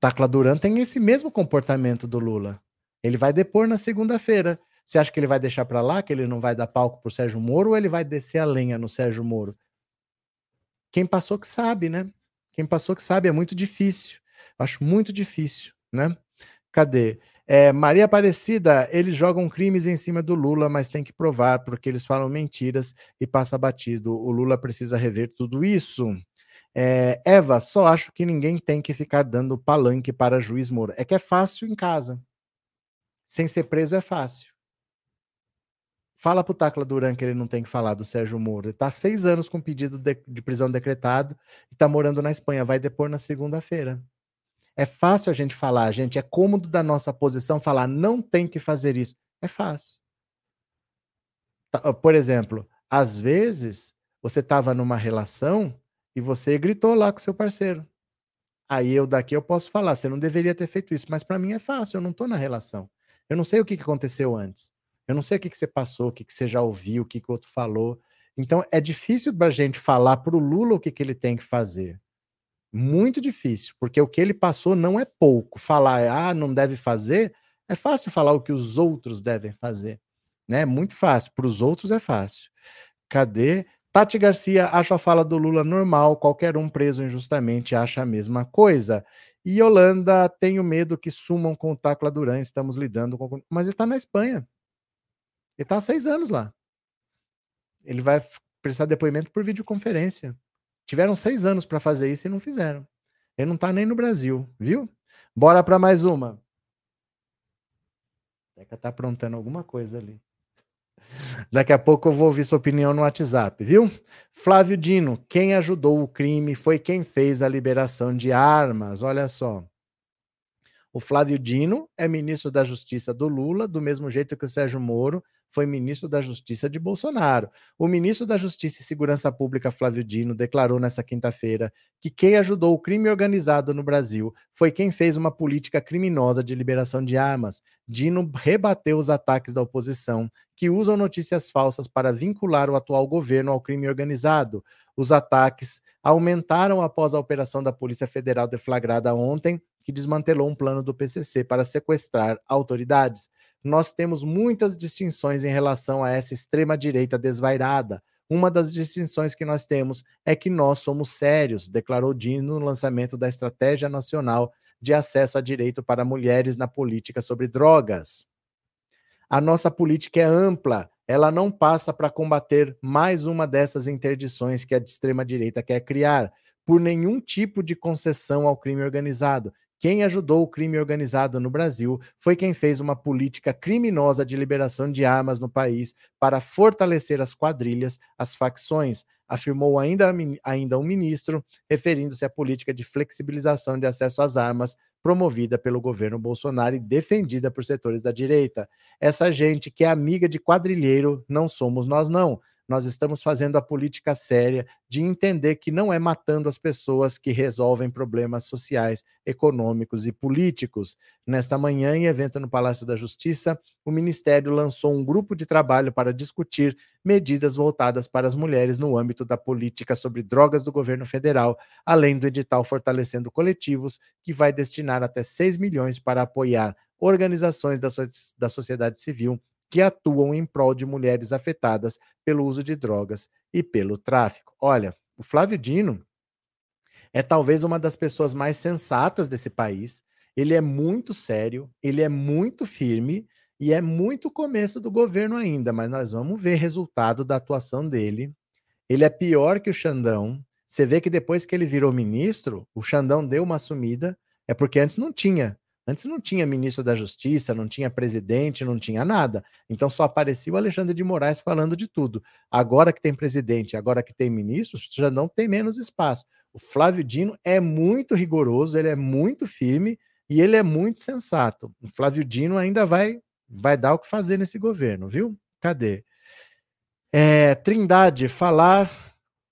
Tacla Duran tem esse mesmo comportamento do Lula. Ele vai depor na segunda-feira. Você acha que ele vai deixar para lá, que ele não vai dar palco pro Sérgio Moro, ou ele vai descer a lenha no Sérgio Moro? Quem passou que sabe, né? Quem passou que sabe, é muito difícil. Acho muito difícil, né? Cadê? É, Maria Aparecida, eles jogam crimes em cima do Lula, mas tem que provar, porque eles falam mentiras e passa batido. O Lula precisa rever tudo isso. É, Eva, só acho que ninguém tem que ficar dando palanque para juiz Moro. É que é fácil em casa. Sem ser preso é fácil. Fala pro Tacla Duran que ele não tem que falar do Sérgio Moro. Ele tá seis anos com pedido de, de prisão decretado e tá morando na Espanha. Vai depor na segunda-feira. É fácil a gente falar, gente. É cômodo da nossa posição falar, não tem que fazer isso. É fácil. Tá, por exemplo, às vezes você estava numa relação e você gritou lá com seu parceiro. Aí eu daqui eu posso falar, você não deveria ter feito isso, mas para mim é fácil, eu não estou na relação. Eu não sei o que, que aconteceu antes. Eu não sei o que, que você passou, o que, que você já ouviu, o que, que o outro falou. Então é difícil para a gente falar para o Lula o que, que ele tem que fazer. Muito difícil, porque o que ele passou não é pouco. Falar, ah, não deve fazer, é fácil falar o que os outros devem fazer. Né? Muito fácil. Para os outros é fácil. Cadê? Tati Garcia acha a fala do Lula normal, qualquer um preso injustamente acha a mesma coisa. E Holanda, tenho medo que sumam com o Tacla Duran, estamos lidando com. Mas ele está na Espanha. Ele está há seis anos lá. Ele vai prestar depoimento por videoconferência. Tiveram seis anos para fazer isso e não fizeram. Ele não está nem no Brasil, viu? Bora para mais uma. Deca tá aprontando alguma coisa ali. Daqui a pouco eu vou ouvir sua opinião no WhatsApp, viu? Flávio Dino, quem ajudou o crime foi quem fez a liberação de armas. Olha só. O Flávio Dino é ministro da Justiça do Lula, do mesmo jeito que o Sérgio Moro foi ministro da Justiça de Bolsonaro. O ministro da Justiça e Segurança Pública, Flávio Dino, declarou nessa quinta-feira que quem ajudou o crime organizado no Brasil foi quem fez uma política criminosa de liberação de armas. Dino rebateu os ataques da oposição, que usam notícias falsas para vincular o atual governo ao crime organizado. Os ataques aumentaram após a operação da Polícia Federal deflagrada ontem, que desmantelou um plano do PCC para sequestrar autoridades nós temos muitas distinções em relação a essa extrema-direita desvairada. Uma das distinções que nós temos é que nós somos sérios, declarou Dino no lançamento da Estratégia Nacional de Acesso a Direito para Mulheres na Política sobre Drogas. A nossa política é ampla, ela não passa para combater mais uma dessas interdições que a extrema-direita quer criar, por nenhum tipo de concessão ao crime organizado. Quem ajudou o crime organizado no Brasil foi quem fez uma política criminosa de liberação de armas no país para fortalecer as quadrilhas, as facções, afirmou ainda, ainda um ministro, referindo-se à política de flexibilização de acesso às armas promovida pelo governo Bolsonaro e defendida por setores da direita. Essa gente que é amiga de quadrilheiro não somos nós, não. Nós estamos fazendo a política séria de entender que não é matando as pessoas que resolvem problemas sociais, econômicos e políticos. Nesta manhã, em evento no Palácio da Justiça, o Ministério lançou um grupo de trabalho para discutir medidas voltadas para as mulheres no âmbito da política sobre drogas do governo federal, além do edital Fortalecendo Coletivos, que vai destinar até 6 milhões para apoiar organizações da, so da sociedade civil que atuam em prol de mulheres afetadas pelo uso de drogas e pelo tráfico. Olha, o Flávio Dino é talvez uma das pessoas mais sensatas desse país. Ele é muito sério, ele é muito firme e é muito começo do governo ainda, mas nós vamos ver resultado da atuação dele. Ele é pior que o Xandão. Você vê que depois que ele virou ministro, o Xandão deu uma sumida, é porque antes não tinha. Antes não tinha ministro da Justiça, não tinha presidente, não tinha nada. Então só aparecia o Alexandre de Moraes falando de tudo. Agora que tem presidente, agora que tem ministro, já não tem menos espaço. O Flávio Dino é muito rigoroso, ele é muito firme e ele é muito sensato. O Flávio Dino ainda vai vai dar o que fazer nesse governo, viu? Cadê? É, Trindade, falar.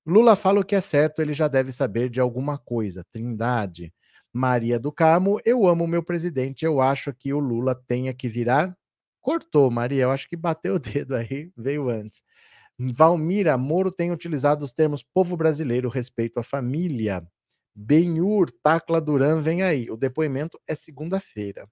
Lula fala o que é certo, ele já deve saber de alguma coisa. Trindade. Maria do Carmo, eu amo o meu presidente, eu acho que o Lula tenha que virar. Cortou, Maria, eu acho que bateu o dedo aí, veio antes. Valmira, Moro tem utilizado os termos povo brasileiro, respeito à família. Benhur, Tacla Duran, vem aí. O depoimento é segunda-feira.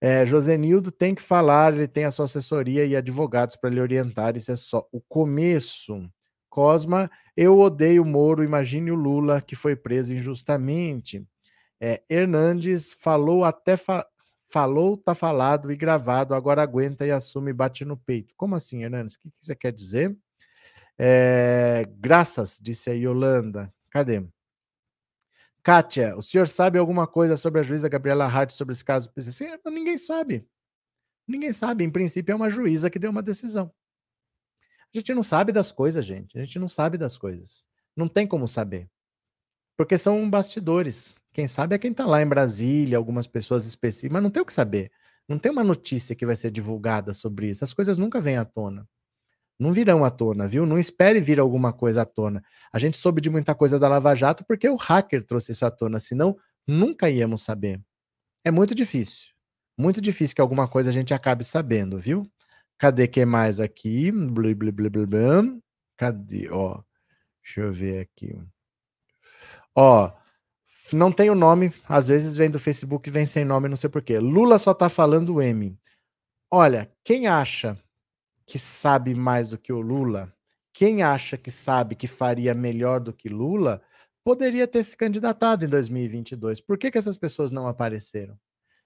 É, Josenildo tem que falar, ele tem a sua assessoria e advogados para lhe orientar, isso é só o começo. Cosma, eu odeio Moro, imagine o Lula que foi preso injustamente. É, Hernandes falou até fa falou, tá falado e gravado, agora aguenta e assume e bate no peito. Como assim, Hernandes? O que, que você quer dizer? É, graças, disse a Yolanda. Cadê? Kátia, o senhor sabe alguma coisa sobre a juíza Gabriela Hart sobre esse caso PCC? Ninguém sabe. Ninguém sabe. Em princípio, é uma juíza que deu uma decisão. A gente não sabe das coisas, gente. A gente não sabe das coisas. Não tem como saber. Porque são bastidores. Quem sabe é quem está lá em Brasília, algumas pessoas específicas, mas não tem o que saber. Não tem uma notícia que vai ser divulgada sobre isso. As coisas nunca vêm à tona não virão à tona, viu? Não espere vir alguma coisa à tona. A gente soube de muita coisa da Lava Jato porque o hacker trouxe isso à tona, senão nunca íamos saber. É muito difícil. Muito difícil que alguma coisa a gente acabe sabendo, viu? Cadê que mais aqui? Blá, blá, blá, blá. Cadê? Ó, deixa eu ver aqui. Ó, não tem o nome, às vezes vem do Facebook e vem sem nome, não sei porquê. Lula só tá falando M. Olha, quem acha que sabe mais do que o Lula, quem acha que sabe que faria melhor do que Lula, poderia ter se candidatado em 2022. Por que, que essas pessoas não apareceram?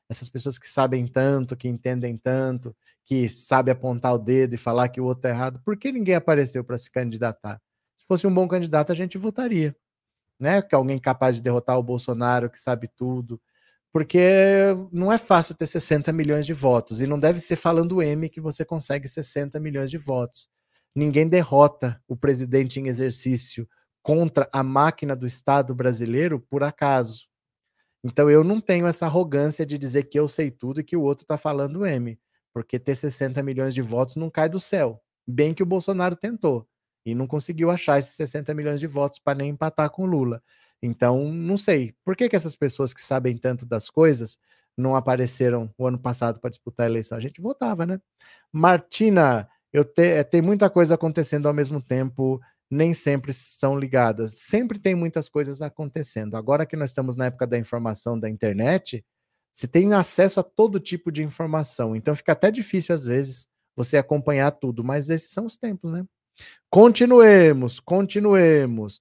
Essas pessoas que sabem tanto, que entendem tanto, que sabem apontar o dedo e falar que o outro é errado, por que ninguém apareceu para se candidatar? Se fosse um bom candidato, a gente votaria. Né? Que alguém capaz de derrotar o Bolsonaro, que sabe tudo, porque não é fácil ter 60 milhões de votos, e não deve ser falando M que você consegue 60 milhões de votos. Ninguém derrota o presidente em exercício contra a máquina do Estado brasileiro por acaso. Então eu não tenho essa arrogância de dizer que eu sei tudo e que o outro está falando M, porque ter 60 milhões de votos não cai do céu. Bem que o Bolsonaro tentou e não conseguiu achar esses 60 milhões de votos para nem empatar com Lula. Então, não sei. Por que, que essas pessoas que sabem tanto das coisas não apareceram o ano passado para disputar a eleição? A gente votava, né? Martina, eu te, eh, tem muita coisa acontecendo ao mesmo tempo, nem sempre são ligadas. Sempre tem muitas coisas acontecendo. Agora que nós estamos na época da informação da internet, você tem acesso a todo tipo de informação. Então fica até difícil, às vezes, você acompanhar tudo, mas esses são os tempos, né? Continuemos, continuemos.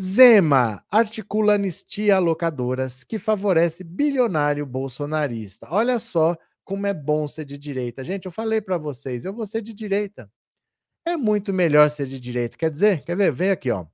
Zema articula anistia a locadoras que favorece bilionário bolsonarista. Olha só como é bom ser de direita. Gente, eu falei para vocês, eu vou ser de direita. É muito melhor ser de direita. Quer dizer, quer ver? Vem aqui, ó.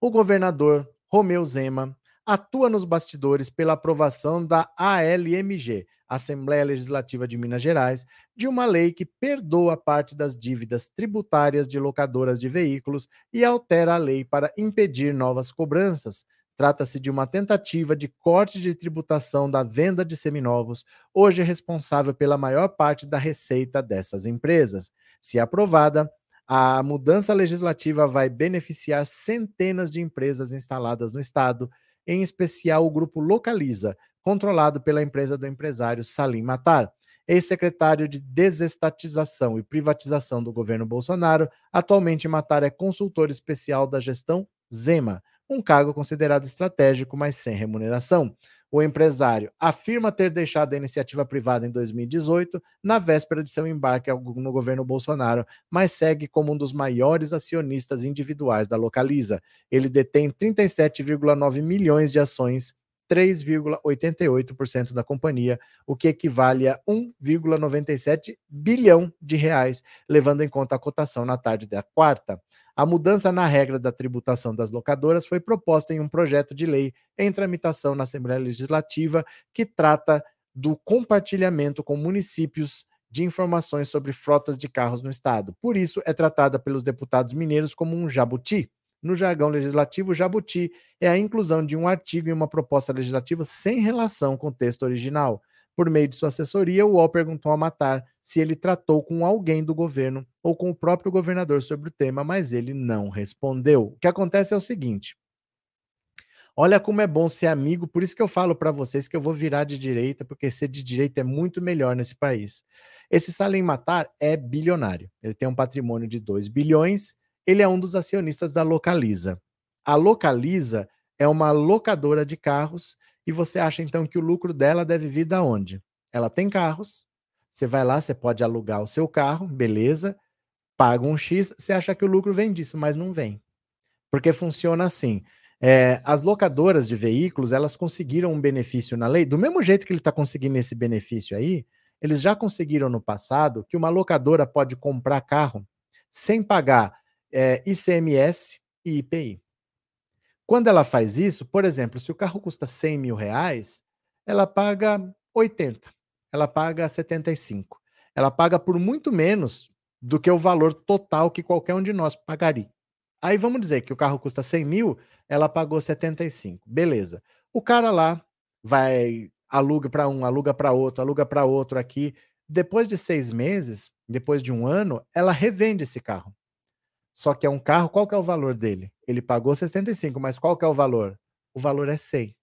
O governador Romeu Zema atua nos bastidores pela aprovação da ALMG, Assembleia Legislativa de Minas Gerais, de uma lei que perdoa parte das dívidas tributárias de locadoras de veículos e altera a lei para impedir novas cobranças. Trata-se de uma tentativa de corte de tributação da venda de seminovos, hoje responsável pela maior parte da receita dessas empresas. Se aprovada, a mudança legislativa vai beneficiar centenas de empresas instaladas no estado em especial o grupo Localiza, controlado pela empresa do empresário Salim Matar. Ex-secretário de Desestatização e Privatização do governo Bolsonaro, atualmente Matar é consultor especial da gestão Zema, um cargo considerado estratégico, mas sem remuneração. O empresário afirma ter deixado a iniciativa privada em 2018, na véspera de seu embarque no governo Bolsonaro, mas segue como um dos maiores acionistas individuais da Localiza. Ele detém 37,9 milhões de ações 3,88% da companhia, o que equivale a 1,97 bilhão de reais, levando em conta a cotação na tarde da quarta. A mudança na regra da tributação das locadoras foi proposta em um projeto de lei em tramitação na Assembleia Legislativa que trata do compartilhamento com municípios de informações sobre frotas de carros no estado. Por isso, é tratada pelos deputados mineiros como um jabuti. No jargão legislativo, jabuti é a inclusão de um artigo em uma proposta legislativa sem relação com o texto original. Por meio de sua assessoria, o UOL perguntou a Matar se ele tratou com alguém do governo ou com o próprio governador sobre o tema, mas ele não respondeu. O que acontece é o seguinte: Olha como é bom ser amigo, por isso que eu falo para vocês que eu vou virar de direita, porque ser de direita é muito melhor nesse país. Esse Salim Matar é bilionário. Ele tem um patrimônio de 2 bilhões, ele é um dos acionistas da Localiza. A Localiza é uma locadora de carros e você acha então que o lucro dela deve vir da onde? Ela tem carros, você vai lá, você pode alugar o seu carro, beleza, paga um X, você acha que o lucro vem disso, mas não vem. Porque funciona assim: é, as locadoras de veículos, elas conseguiram um benefício na lei, do mesmo jeito que ele está conseguindo esse benefício aí, eles já conseguiram no passado que uma locadora pode comprar carro sem pagar é, ICMS e IPI. Quando ela faz isso, por exemplo, se o carro custa 100 mil reais, ela paga 80, ela paga 75. Ela paga por muito menos do que o valor total que qualquer um de nós pagaria. Aí vamos dizer que o carro custa 100 mil, ela pagou 75. Beleza. O cara lá vai, aluga para um, aluga para outro, aluga para outro aqui. Depois de seis meses, depois de um ano, ela revende esse carro. Só que é um carro, qual que é o valor dele? Ele pagou 75, mas qual que é o valor? O valor é 100.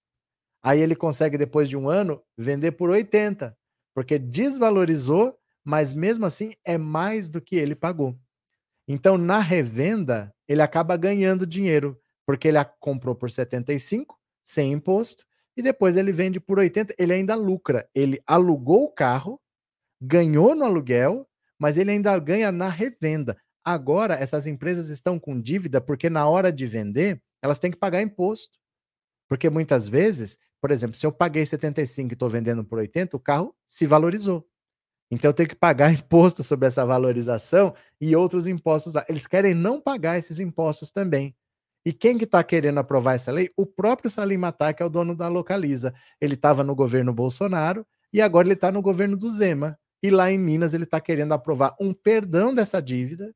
Aí ele consegue, depois de um ano, vender por 80, porque desvalorizou, mas mesmo assim é mais do que ele pagou. Então, na revenda, ele acaba ganhando dinheiro, porque ele a comprou por 75, sem imposto, e depois ele vende por 80, ele ainda lucra. Ele alugou o carro, ganhou no aluguel, mas ele ainda ganha na revenda. Agora, essas empresas estão com dívida porque na hora de vender, elas têm que pagar imposto. Porque muitas vezes, por exemplo, se eu paguei 75 e estou vendendo por 80, o carro se valorizou. Então eu tenho que pagar imposto sobre essa valorização e outros impostos. Eles querem não pagar esses impostos também. E quem que está querendo aprovar essa lei? O próprio Salim Matar, que é o dono da Localiza. Ele estava no governo Bolsonaro e agora ele está no governo do Zema. E lá em Minas ele está querendo aprovar um perdão dessa dívida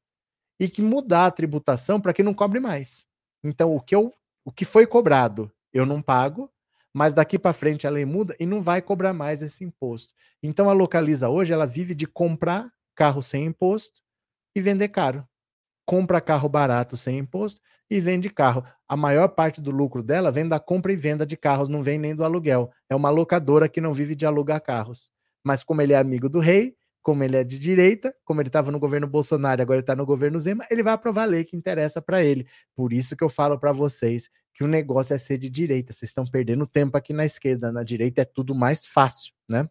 e que mudar a tributação para que não cobre mais. Então o que, eu, o que foi cobrado eu não pago, mas daqui para frente a lei muda e não vai cobrar mais esse imposto. Então a Localiza hoje ela vive de comprar carro sem imposto e vender caro. Compra carro barato sem imposto e vende carro. A maior parte do lucro dela vem da compra e venda de carros, não vem nem do aluguel. É uma locadora que não vive de alugar carros. Mas como ele é amigo do rei, como ele é de direita, como ele estava no governo Bolsonaro, agora está no governo Zema, ele vai aprovar a lei que interessa para ele. Por isso que eu falo para vocês que o negócio é ser de direita. Vocês estão perdendo tempo aqui na esquerda, na direita é tudo mais fácil, né?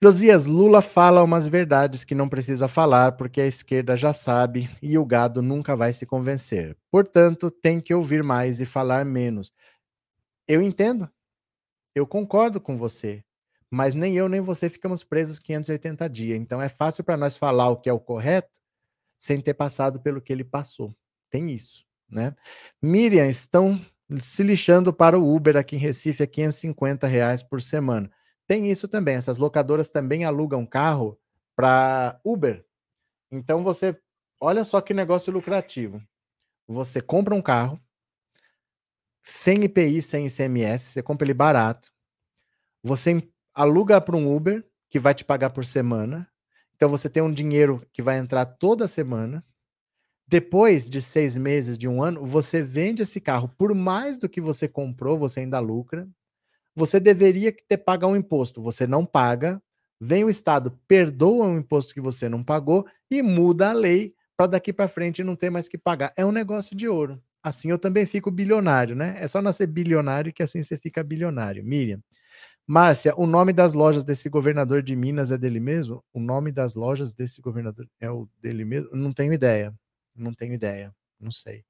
Josias, Lula fala umas verdades que não precisa falar porque a esquerda já sabe e o gado nunca vai se convencer. Portanto, tem que ouvir mais e falar menos. Eu entendo. Eu concordo com você. Mas nem eu nem você ficamos presos 580 dias. Então é fácil para nós falar o que é o correto sem ter passado pelo que ele passou. Tem isso, né? Miriam, estão se lixando para o Uber aqui em Recife a 550 reais por semana. Tem isso também. Essas locadoras também alugam carro para Uber. Então você, olha só que negócio lucrativo. Você compra um carro sem IPI, sem ICMS, você compra ele barato. Você aluga para um Uber que vai te pagar por semana. Então você tem um dinheiro que vai entrar toda semana. Depois de seis meses, de um ano, você vende esse carro por mais do que você comprou, você ainda lucra você deveria ter pago um imposto, você não paga, vem o Estado, perdoa o imposto que você não pagou e muda a lei para daqui para frente não ter mais que pagar. É um negócio de ouro. Assim eu também fico bilionário, né? É só nascer bilionário que assim você fica bilionário. Miriam. Márcia, o nome das lojas desse governador de Minas é dele mesmo? O nome das lojas desse governador é o dele mesmo? Não tenho ideia. Não tenho ideia. Não sei.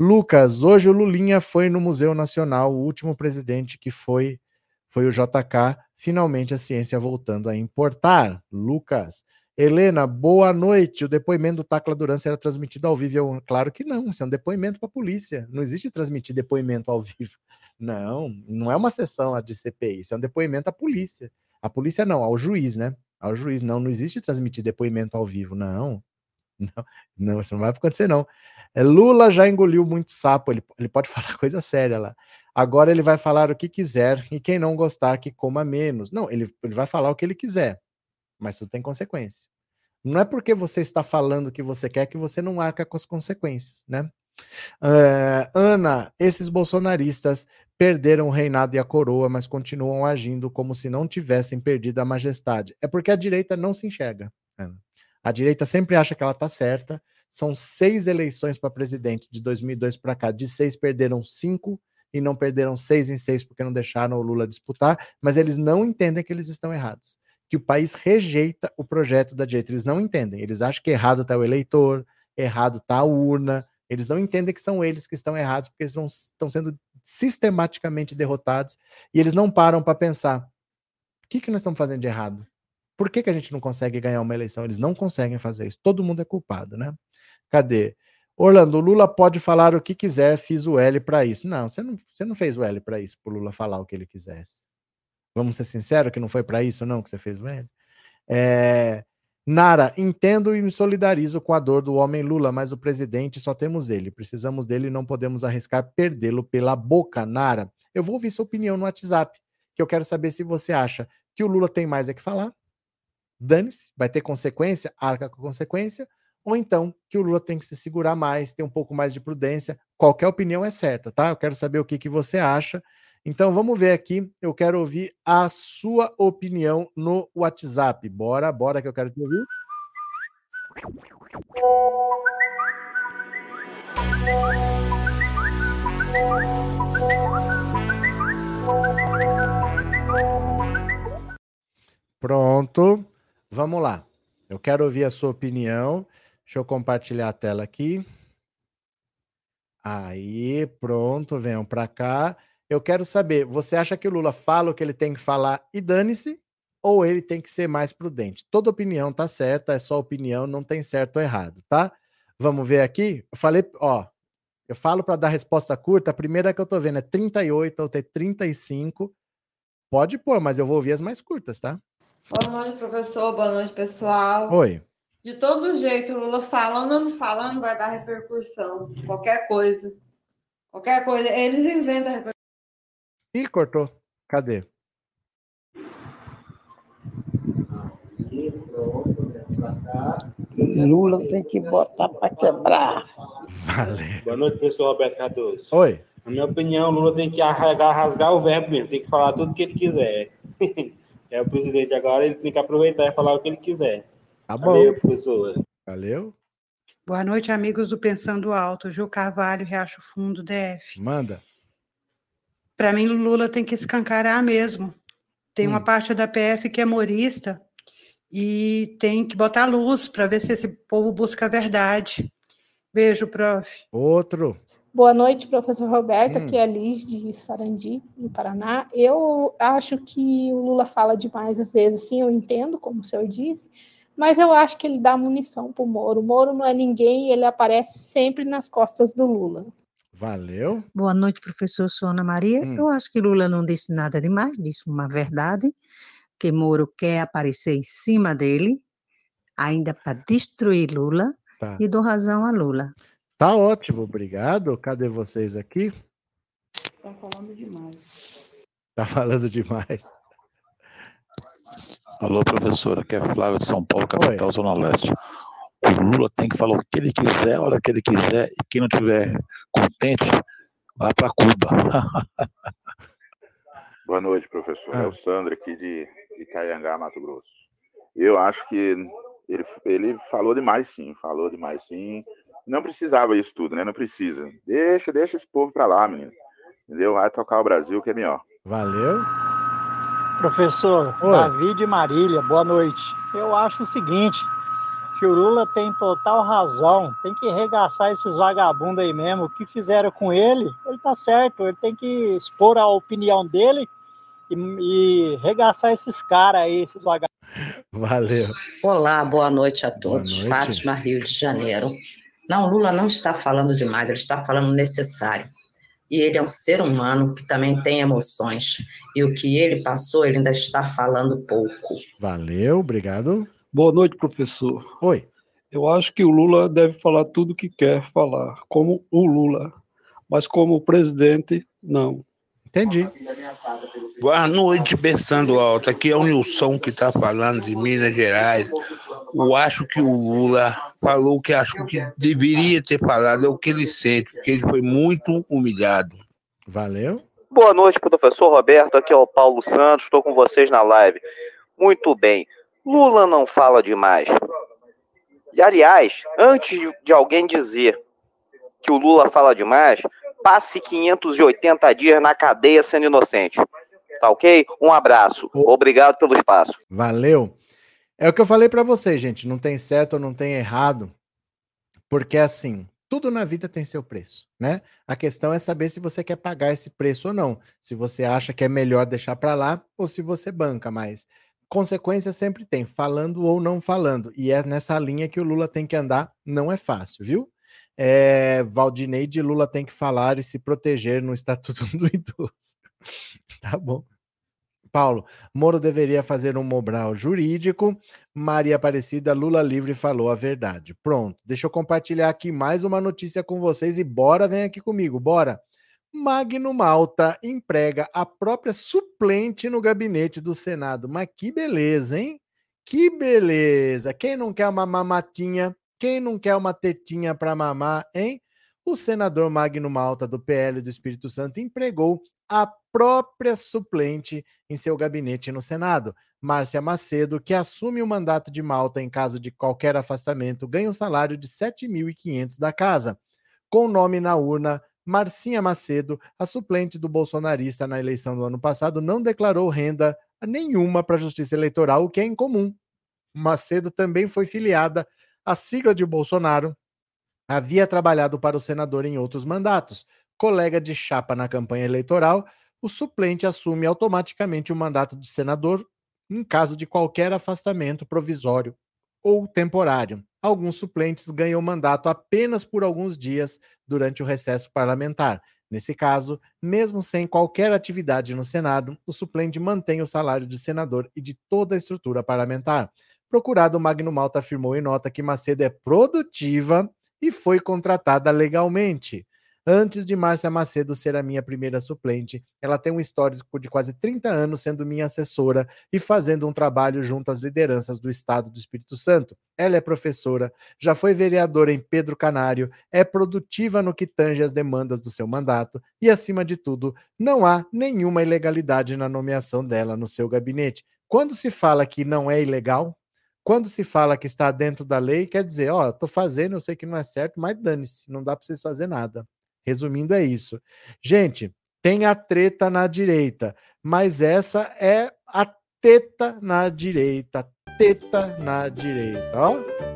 Lucas, hoje o Lulinha foi no Museu Nacional, o último presidente que foi foi o JK, finalmente a ciência voltando a importar. Lucas. Helena, boa noite. O depoimento do Tacla Duran será transmitido ao vivo? Eu, claro que não, isso é um depoimento para a polícia. Não existe transmitir depoimento ao vivo. Não, não é uma sessão de CPI, isso é um depoimento à polícia. A polícia não, ao juiz, né? Ao juiz, não, não existe transmitir depoimento ao vivo, não. Não, não, isso não vai acontecer, não. É, Lula já engoliu muito sapo, ele, ele pode falar coisa séria lá. Agora ele vai falar o que quiser e quem não gostar que coma menos. Não, ele, ele vai falar o que ele quiser, mas tudo tem consequência. Não é porque você está falando o que você quer que você não arca com as consequências, né? Uh, Ana, esses bolsonaristas perderam o reinado e a coroa, mas continuam agindo como se não tivessem perdido a majestade. É porque a direita não se enxerga. Ana. A direita sempre acha que ela está certa. São seis eleições para presidente de 2002 para cá. De seis, perderam cinco e não perderam seis em seis porque não deixaram o Lula disputar. Mas eles não entendem que eles estão errados. Que o país rejeita o projeto da direita. Eles não entendem. Eles acham que errado está o eleitor, errado está a urna. Eles não entendem que são eles que estão errados porque eles não estão sendo sistematicamente derrotados e eles não param para pensar: o que, que nós estamos fazendo de errado? Por que, que a gente não consegue ganhar uma eleição? Eles não conseguem fazer isso. Todo mundo é culpado, né? Cadê? Orlando, Lula pode falar o que quiser, fiz o L para isso. Não você, não, você não fez o L para isso, para Lula falar o que ele quisesse. Vamos ser sinceros que não foi para isso, não, que você fez o L. É, Nara, entendo e me solidarizo com a dor do homem Lula, mas o presidente só temos ele. Precisamos dele e não podemos arriscar perdê-lo pela boca. Nara, eu vou ouvir sua opinião no WhatsApp, que eu quero saber se você acha que o Lula tem mais é que falar dane-se, vai ter consequência, arca com consequência, ou então que o Lula tem que se segurar mais, ter um pouco mais de prudência. Qualquer opinião é certa, tá? Eu quero saber o que, que você acha. Então vamos ver aqui, eu quero ouvir a sua opinião no WhatsApp. Bora, bora que eu quero te ouvir. Pronto. Vamos lá. Eu quero ouvir a sua opinião. Deixa eu compartilhar a tela aqui. Aí, pronto, venham para cá. Eu quero saber, você acha que o Lula fala o que ele tem que falar e dane-se? Ou ele tem que ser mais prudente? Toda opinião tá certa, é só opinião, não tem certo ou errado, tá? Vamos ver aqui. Eu falei, ó, eu falo para dar resposta curta, a primeira que eu tô vendo é 38 ou tem 35. Pode pôr, mas eu vou ouvir as mais curtas, tá? Boa noite, professor. Boa noite, pessoal. Oi. De todo jeito, o Lula falando ou não falando vai dar repercussão. Qualquer coisa. Qualquer coisa. Eles inventam a repercussão. Ih, cortou. Cadê? Lula tem que botar para quebrar. Valeu. Boa noite, professor Roberto Cardoso. Oi. Na minha opinião, Lula tem que arregar, rasgar o verbo mesmo, tem que falar tudo o que ele quiser. é o presidente agora, ele tem que aproveitar e falar o que ele quiser. Tá bom. Valeu, professor. Valeu. Boa noite, amigos do Pensando Alto. Ju Carvalho, Riacho Fundo, DF. Manda. Para mim, Lula tem que escancarar mesmo. Tem Hum. uma parte da PF que é morista e tem que botar luz para ver se esse povo busca a verdade. Beijo, prof. Outro. Boa noite, professor Roberto. Hum. Aqui é a Liz de Sarandi, no Paraná. Eu acho que o Lula fala demais às vezes, sim, eu entendo, como o senhor disse, mas eu acho que ele dá munição para o Moro. O Moro não é ninguém, ele aparece sempre nas costas do Lula. Valeu. Boa noite, professor Sona Maria. Hum. Eu acho que Lula não disse nada demais, disse uma verdade, que Moro quer aparecer em cima dele, ainda para destruir Lula, Tá. e dou razão a Lula. Tá ótimo, obrigado. Cadê vocês aqui? Estão falando demais. Tá falando demais. Alô, professora, aqui é Flávio de São Paulo, capital Zona Leste. O Lula tem que falar o que ele quiser, a hora que ele quiser, e quem não tiver contente, vai para Cuba. Boa noite, professor. Ah. É o Sandro aqui de Itaiangá, Mato Grosso. Eu acho que ele, ele falou demais, sim. Falou demais, sim. Não precisava isso tudo, né? Não precisa. Deixa, deixa esse povo pra lá, menino. Entendeu? Vai tocar o Brasil, que é melhor. Valeu. Professor Oi. Davi de Marília, boa noite. Eu acho o seguinte, que o Lula tem total razão, tem que arregaçar esses vagabundos aí mesmo. O que fizeram com ele, ele tá certo, ele tem que expor a opinião dele e, e arregaçar esses caras aí, esses vagabundos. Valeu. Olá, boa noite a todos. noite. Fátima, Rio de Janeiro. Não, Lula não está falando demais, ele está falando necessário. E ele é um ser humano que também tem emoções. E o que ele passou, ele ainda está falando pouco. Valeu, obrigado. Boa noite, professor. Oi. Eu acho que o Lula deve falar tudo o que quer falar, como o Lula, mas como presidente, não. Entendi. Boa noite, Bessando Alto. Aqui é o Nilson que está falando de Minas Gerais. Eu acho que o Lula falou o que acho que deveria ter falado, é o que ele sente, porque ele foi muito humilhado. Valeu. Boa noite, professor Roberto. Aqui é o Paulo Santos, estou com vocês na live. Muito bem. Lula não fala demais. E, aliás, antes de alguém dizer que o Lula fala demais, passe 580 dias na cadeia sendo inocente. Tá ok? Um abraço. Obrigado pelo espaço. Valeu. É o que eu falei para vocês, gente. Não tem certo ou não tem errado. Porque assim, tudo na vida tem seu preço, né? A questão é saber se você quer pagar esse preço ou não. Se você acha que é melhor deixar para lá ou se você banca, mas consequência sempre tem, falando ou não falando. E é nessa linha que o Lula tem que andar, não é fácil, viu? É, Valdinei de Lula tem que falar e se proteger no Estatuto do Idoso. tá bom. Paulo, Moro deveria fazer um mobral jurídico. Maria Aparecida, Lula livre falou a verdade. Pronto, deixa eu compartilhar aqui mais uma notícia com vocês e bora, vem aqui comigo, bora. Magno Malta emprega a própria suplente no gabinete do Senado. Mas que beleza, hein? Que beleza! Quem não quer uma mamatinha? Quem não quer uma tetinha para mamar, hein? O senador Magno Malta, do PL do Espírito Santo, empregou a própria suplente em seu gabinete no Senado. Márcia Macedo, que assume o mandato de Malta em caso de qualquer afastamento, ganha um salário de 7.500 da casa. Com nome na urna, Marcinha Macedo, a suplente do bolsonarista na eleição do ano passado, não declarou renda nenhuma para a Justiça Eleitoral, o que é incomum. Macedo também foi filiada à sigla de Bolsonaro, havia trabalhado para o senador em outros mandatos colega de chapa na campanha eleitoral, o suplente assume automaticamente o mandato de senador em caso de qualquer afastamento provisório ou temporário. Alguns suplentes ganham mandato apenas por alguns dias durante o recesso parlamentar. Nesse caso, mesmo sem qualquer atividade no Senado, o suplente mantém o salário de senador e de toda a estrutura parlamentar. Procurado, Magno Malta afirmou em nota que Macedo é produtiva e foi contratada legalmente. Antes de Márcia Macedo ser a minha primeira suplente, ela tem um histórico de quase 30 anos sendo minha assessora e fazendo um trabalho junto às lideranças do Estado do Espírito Santo. Ela é professora, já foi vereadora em Pedro Canário, é produtiva no que tange as demandas do seu mandato e, acima de tudo, não há nenhuma ilegalidade na nomeação dela no seu gabinete. Quando se fala que não é ilegal, quando se fala que está dentro da lei, quer dizer, ó, estou fazendo, eu sei que não é certo, mas dane-se, não dá para vocês fazer nada. Resumindo, é isso. Gente, tem a treta na direita, mas essa é a teta na direita. Teta na direita, ó.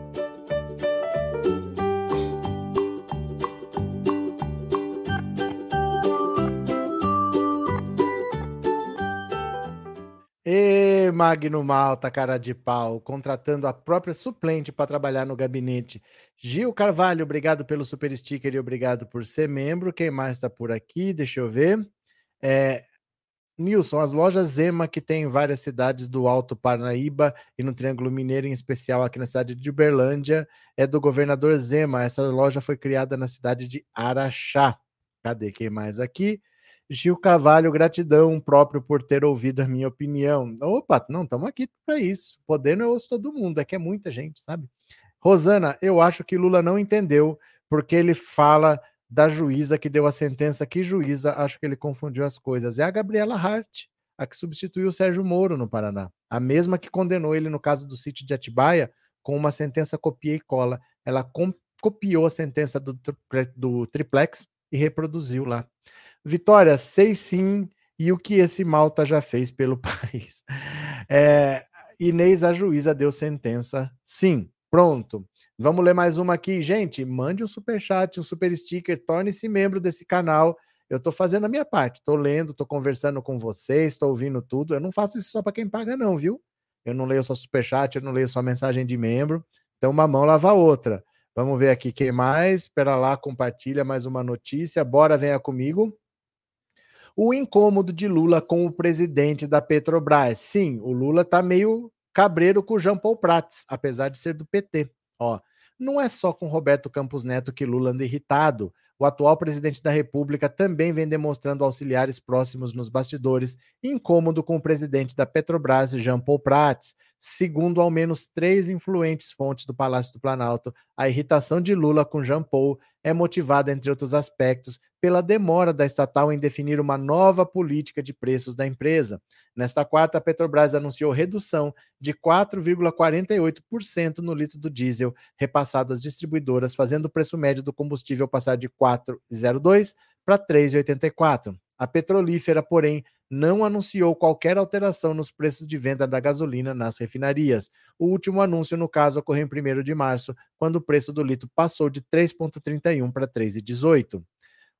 Magno Malta, cara de pau, contratando a própria suplente para trabalhar no gabinete. Gil Carvalho, obrigado pelo super sticker e obrigado por ser membro. Quem mais está por aqui? Deixa eu ver. É, Nilson, as lojas Zema que tem em várias cidades do Alto Parnaíba e no Triângulo Mineiro, em especial aqui na cidade de Uberlândia, é do governador Zema. Essa loja foi criada na cidade de Araxá. Cadê quem mais aqui? Gil Carvalho, gratidão próprio por ter ouvido a minha opinião. Opa, não, estamos aqui para isso. Podendo eu ouço todo mundo, é que é muita gente, sabe? Rosana, eu acho que Lula não entendeu porque ele fala da juíza que deu a sentença. Que juíza? Acho que ele confundiu as coisas. É a Gabriela Hart, a que substituiu o Sérgio Moro no Paraná. A mesma que condenou ele no caso do sítio de Atibaia com uma sentença copia e cola. Ela copiou a sentença do, do triplex e reproduziu lá. Vitória, sei sim, e o que esse Malta já fez pelo país. É, Inês, a juíza, deu sentença, sim. Pronto. Vamos ler mais uma aqui. Gente, mande um super chat, um super sticker, torne-se membro desse canal. Eu estou fazendo a minha parte, estou lendo, estou conversando com vocês, estou ouvindo tudo. Eu não faço isso só para quem paga, não, viu? Eu não leio só super chat, eu não leio só mensagem de membro. Então, uma mão lava a outra. Vamos ver aqui quem mais. Espera lá, compartilha mais uma notícia. Bora, venha comigo o incômodo de Lula com o presidente da Petrobras. Sim, o Lula tá meio cabreiro com o Jean Paul Prats, apesar de ser do PT. Ó, não é só com Roberto Campos Neto que Lula anda irritado. O atual presidente da República também vem demonstrando auxiliares próximos nos bastidores, incômodo com o presidente da Petrobras, Jean Paul Prats. Segundo ao menos três influentes fontes do Palácio do Planalto, a irritação de Lula com Jean Paul é motivada, entre outros aspectos, pela demora da estatal em definir uma nova política de preços da empresa. Nesta quarta, a Petrobras anunciou redução de 4,48% no litro do diesel repassado às distribuidoras, fazendo o preço médio do combustível passar de 4,02 para 3,84. A petrolífera, porém, não anunciou qualquer alteração nos preços de venda da gasolina nas refinarias. O último anúncio, no caso, ocorreu em 1 de março, quando o preço do litro passou de 3,31 para 3,18.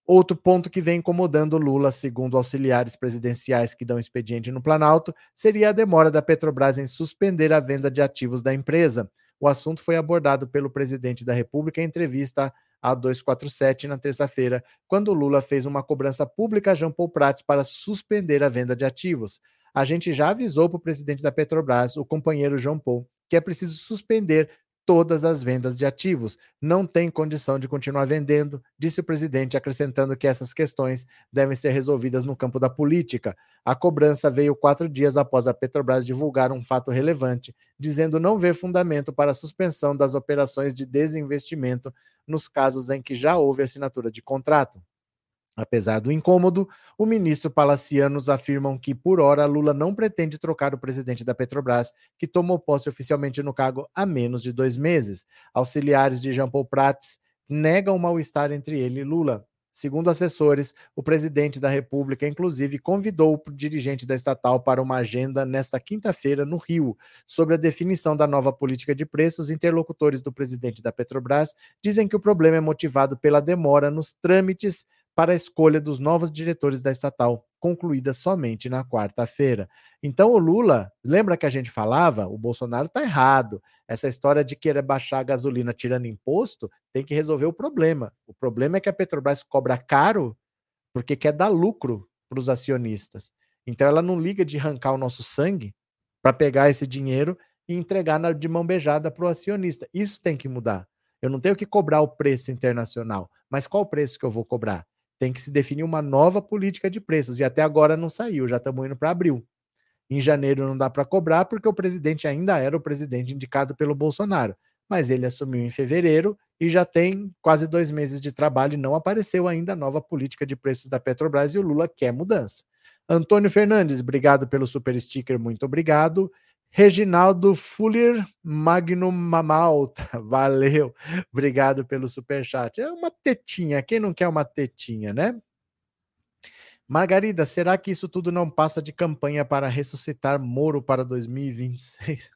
Outro ponto que vem incomodando Lula, segundo auxiliares presidenciais que dão expediente no Planalto, seria a demora da Petrobras em suspender a venda de ativos da empresa. O assunto foi abordado pelo presidente da República em entrevista a 247 na terça-feira, quando Lula fez uma cobrança pública a Jean Paul Prats para suspender a venda de ativos. A gente já avisou para o presidente da Petrobras, o companheiro João Paul, que é preciso suspender todas as vendas de ativos. Não tem condição de continuar vendendo, disse o presidente, acrescentando que essas questões devem ser resolvidas no campo da política. A cobrança veio quatro dias após a Petrobras divulgar um fato relevante, dizendo não ver fundamento para a suspensão das operações de desinvestimento nos casos em que já houve assinatura de contrato. Apesar do incômodo, o ministro Palacianos afirmam que, por hora, Lula não pretende trocar o presidente da Petrobras, que tomou posse oficialmente no cargo há menos de dois meses. Auxiliares de Jean Paul Prats negam o mal-estar entre ele e Lula. Segundo assessores, o presidente da República, inclusive, convidou o dirigente da estatal para uma agenda nesta quinta-feira no Rio. Sobre a definição da nova política de preços, interlocutores do presidente da Petrobras dizem que o problema é motivado pela demora nos trâmites para a escolha dos novos diretores da estatal, concluída somente na quarta-feira. Então, o Lula, lembra que a gente falava? O Bolsonaro está errado. Essa história de querer baixar a gasolina tirando imposto tem que resolver o problema. O problema é que a Petrobras cobra caro porque quer dar lucro para os acionistas. Então, ela não liga de arrancar o nosso sangue para pegar esse dinheiro e entregar na, de mão beijada para o acionista. Isso tem que mudar. Eu não tenho que cobrar o preço internacional, mas qual o preço que eu vou cobrar? Tem que se definir uma nova política de preços e até agora não saiu, já estamos indo para abril. Em janeiro não dá para cobrar porque o presidente ainda era o presidente indicado pelo Bolsonaro, mas ele assumiu em fevereiro e já tem quase dois meses de trabalho e não apareceu ainda a nova política de preços da Petrobras e o Lula quer mudança. Antônio Fernandes, obrigado pelo super sticker, muito obrigado. Reginaldo Fuller Magno Mamalta, valeu, obrigado pelo super chat. É uma tetinha, quem não quer uma tetinha, né? Margarida, será que isso tudo não passa de campanha para ressuscitar Moro para 2026?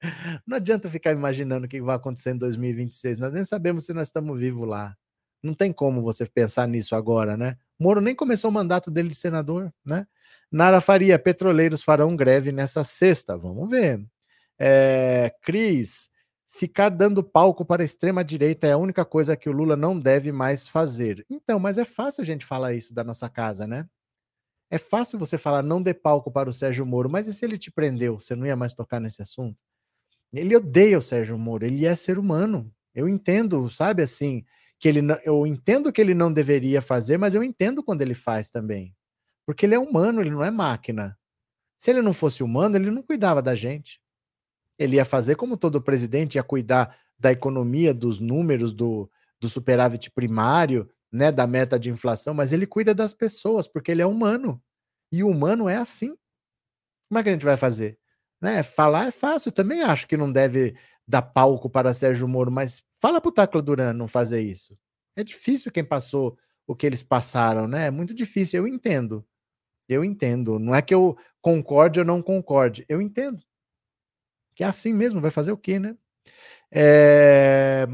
Não adianta ficar imaginando o que vai acontecer em 2026, nós nem sabemos se nós estamos vivos lá. Não tem como você pensar nisso agora, né? Moro nem começou o mandato dele de senador, né? Nara Faria, petroleiros farão greve nessa sexta. Vamos ver. É, Cris, ficar dando palco para a extrema-direita é a única coisa que o Lula não deve mais fazer. Então, mas é fácil a gente falar isso da nossa casa, né? É fácil você falar não dê palco para o Sérgio Moro, mas e se ele te prendeu? Você não ia mais tocar nesse assunto? Ele odeia o Sérgio Moro, ele é ser humano. Eu entendo, sabe assim, que ele não, eu entendo que ele não deveria fazer, mas eu entendo quando ele faz também. Porque ele é humano, ele não é máquina. Se ele não fosse humano, ele não cuidava da gente. Ele ia fazer como todo presidente, ia cuidar da economia, dos números, do, do superávit primário, né, da meta de inflação, mas ele cuida das pessoas, porque ele é humano. E o humano é assim. Como é que a gente vai fazer? Né? Falar é fácil, também acho que não deve dar palco para Sérgio Moro, mas fala para o Tacla Duran não fazer isso. É difícil quem passou o que eles passaram, né? É muito difícil, eu entendo. Eu entendo. Não é que eu concorde ou não concorde. Eu entendo. Que é assim mesmo, vai fazer o quê, né? É...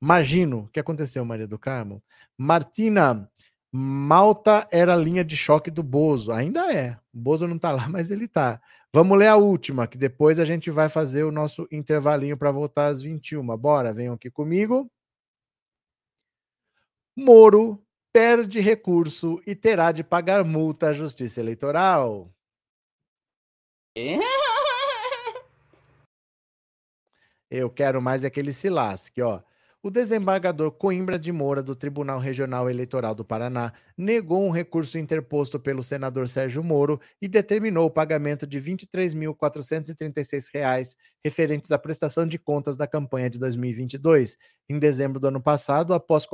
Imagino. O que aconteceu, Maria do Carmo? Martina, Malta era a linha de choque do Bozo. Ainda é. O Bozo não tá lá, mas ele tá. Vamos ler a última, que depois a gente vai fazer o nosso intervalinho para voltar às 21. Bora, venham aqui comigo. Moro perde recurso e terá de pagar multa à Justiça Eleitoral. Eu quero mais é que ele se lasque, ó. O desembargador Coimbra de Moura, do Tribunal Regional Eleitoral do Paraná, negou um recurso interposto pelo senador Sérgio Moro e determinou o pagamento de R$ 23.436 referentes à prestação de contas da campanha de 2022. Em dezembro do ano passado, após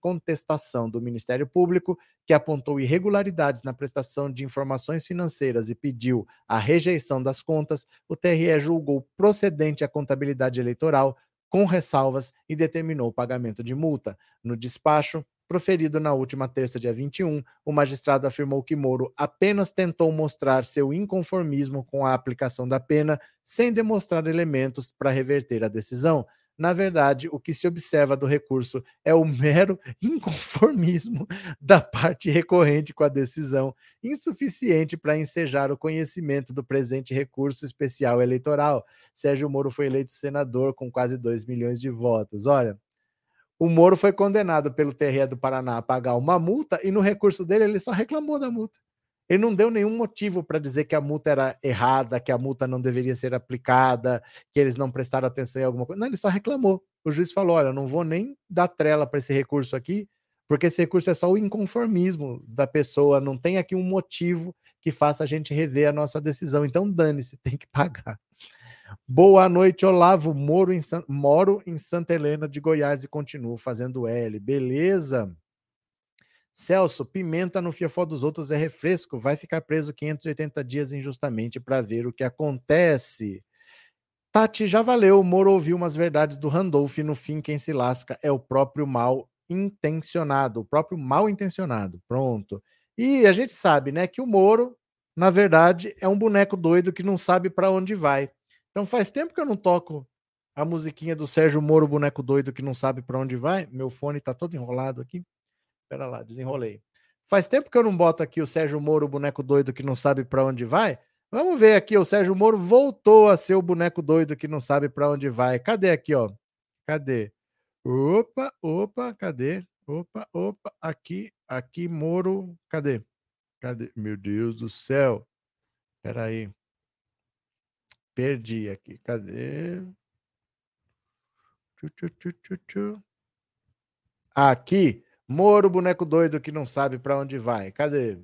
contestação do Ministério Público, que apontou irregularidades na prestação de informações financeiras e pediu a rejeição das contas, o TRE julgou procedente a contabilidade eleitoral com ressalvas e determinou o pagamento de multa. No despacho, proferido na última terça, dia 21, o magistrado afirmou que Moro apenas tentou mostrar seu inconformismo com a aplicação da pena, sem demonstrar elementos para reverter a decisão. Na verdade, o que se observa do recurso é o mero inconformismo da parte recorrente com a decisão, insuficiente para ensejar o conhecimento do presente recurso especial eleitoral. Sérgio Moro foi eleito senador com quase 2 milhões de votos. Olha, o Moro foi condenado pelo TRE do Paraná a pagar uma multa e no recurso dele ele só reclamou da multa. Ele não deu nenhum motivo para dizer que a multa era errada, que a multa não deveria ser aplicada, que eles não prestaram atenção em alguma coisa. Não, ele só reclamou. O juiz falou: olha, não vou nem dar trela para esse recurso aqui, porque esse recurso é só o inconformismo da pessoa, não tem aqui um motivo que faça a gente rever a nossa decisão. Então, dane-se, tem que pagar. Boa noite, Olavo. Moro em, moro em Santa Helena de Goiás e continuo fazendo L. Beleza? Celso, pimenta no fiafó dos outros é refresco, vai ficar preso 580 dias injustamente para ver o que acontece. Tati, já valeu, Moro ouviu umas verdades do Randolph, no fim quem se lasca é o próprio mal intencionado, o próprio mal intencionado, pronto. E a gente sabe, né, que o Moro, na verdade, é um boneco doido que não sabe para onde vai. Então faz tempo que eu não toco a musiquinha do Sérgio Moro, boneco doido que não sabe para onde vai. Meu fone tá todo enrolado aqui. Pera lá, desenrolei. Faz tempo que eu não boto aqui o Sérgio Moro, o boneco doido que não sabe para onde vai. Vamos ver aqui, o Sérgio Moro voltou a ser o boneco doido que não sabe para onde vai. Cadê aqui, ó? Cadê? Opa, opa, cadê? Opa, opa, aqui, aqui, Moro, cadê? Cadê? Meu Deus do céu. Espera aí. Perdi aqui. Cadê? Aqui. Moro, boneco doido que não sabe para onde vai. Cadê?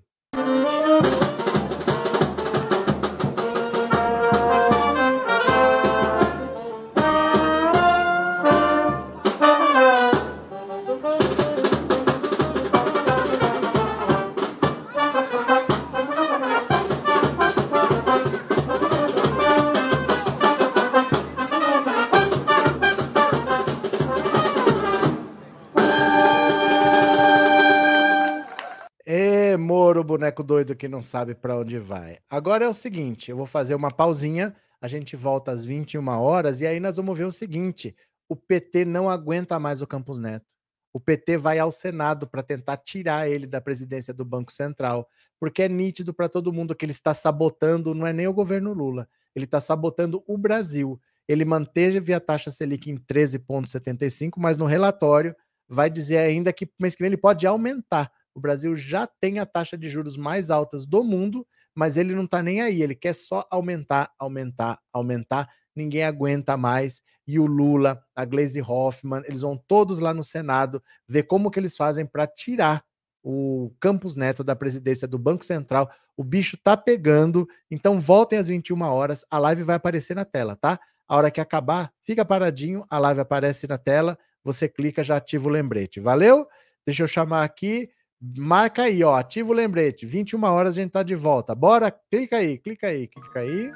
Boneco doido que não sabe para onde vai. Agora é o seguinte, eu vou fazer uma pausinha, a gente volta às 21 horas e aí nós vamos ver o seguinte, o PT não aguenta mais o Campos Neto. O PT vai ao Senado para tentar tirar ele da presidência do Banco Central, porque é nítido para todo mundo que ele está sabotando, não é nem o governo Lula, ele está sabotando o Brasil. Ele manteve a taxa Selic em 13,75, mas no relatório vai dizer ainda que mês que vem ele pode aumentar. O Brasil já tem a taxa de juros mais altas do mundo, mas ele não está nem aí, ele quer só aumentar, aumentar, aumentar. Ninguém aguenta mais. E o Lula, a Glaze Hoffman, eles vão todos lá no Senado ver como que eles fazem para tirar o Campos Neto da presidência do Banco Central. O bicho tá pegando. Então voltem às 21 horas, a live vai aparecer na tela, tá? A hora que acabar, fica paradinho, a live aparece na tela, você clica, já ativa o lembrete. Valeu? Deixa eu chamar aqui Marca aí, ó, ativa o lembrete. 21 horas a gente tá de volta. Bora? Clica aí, clica aí, clica aí.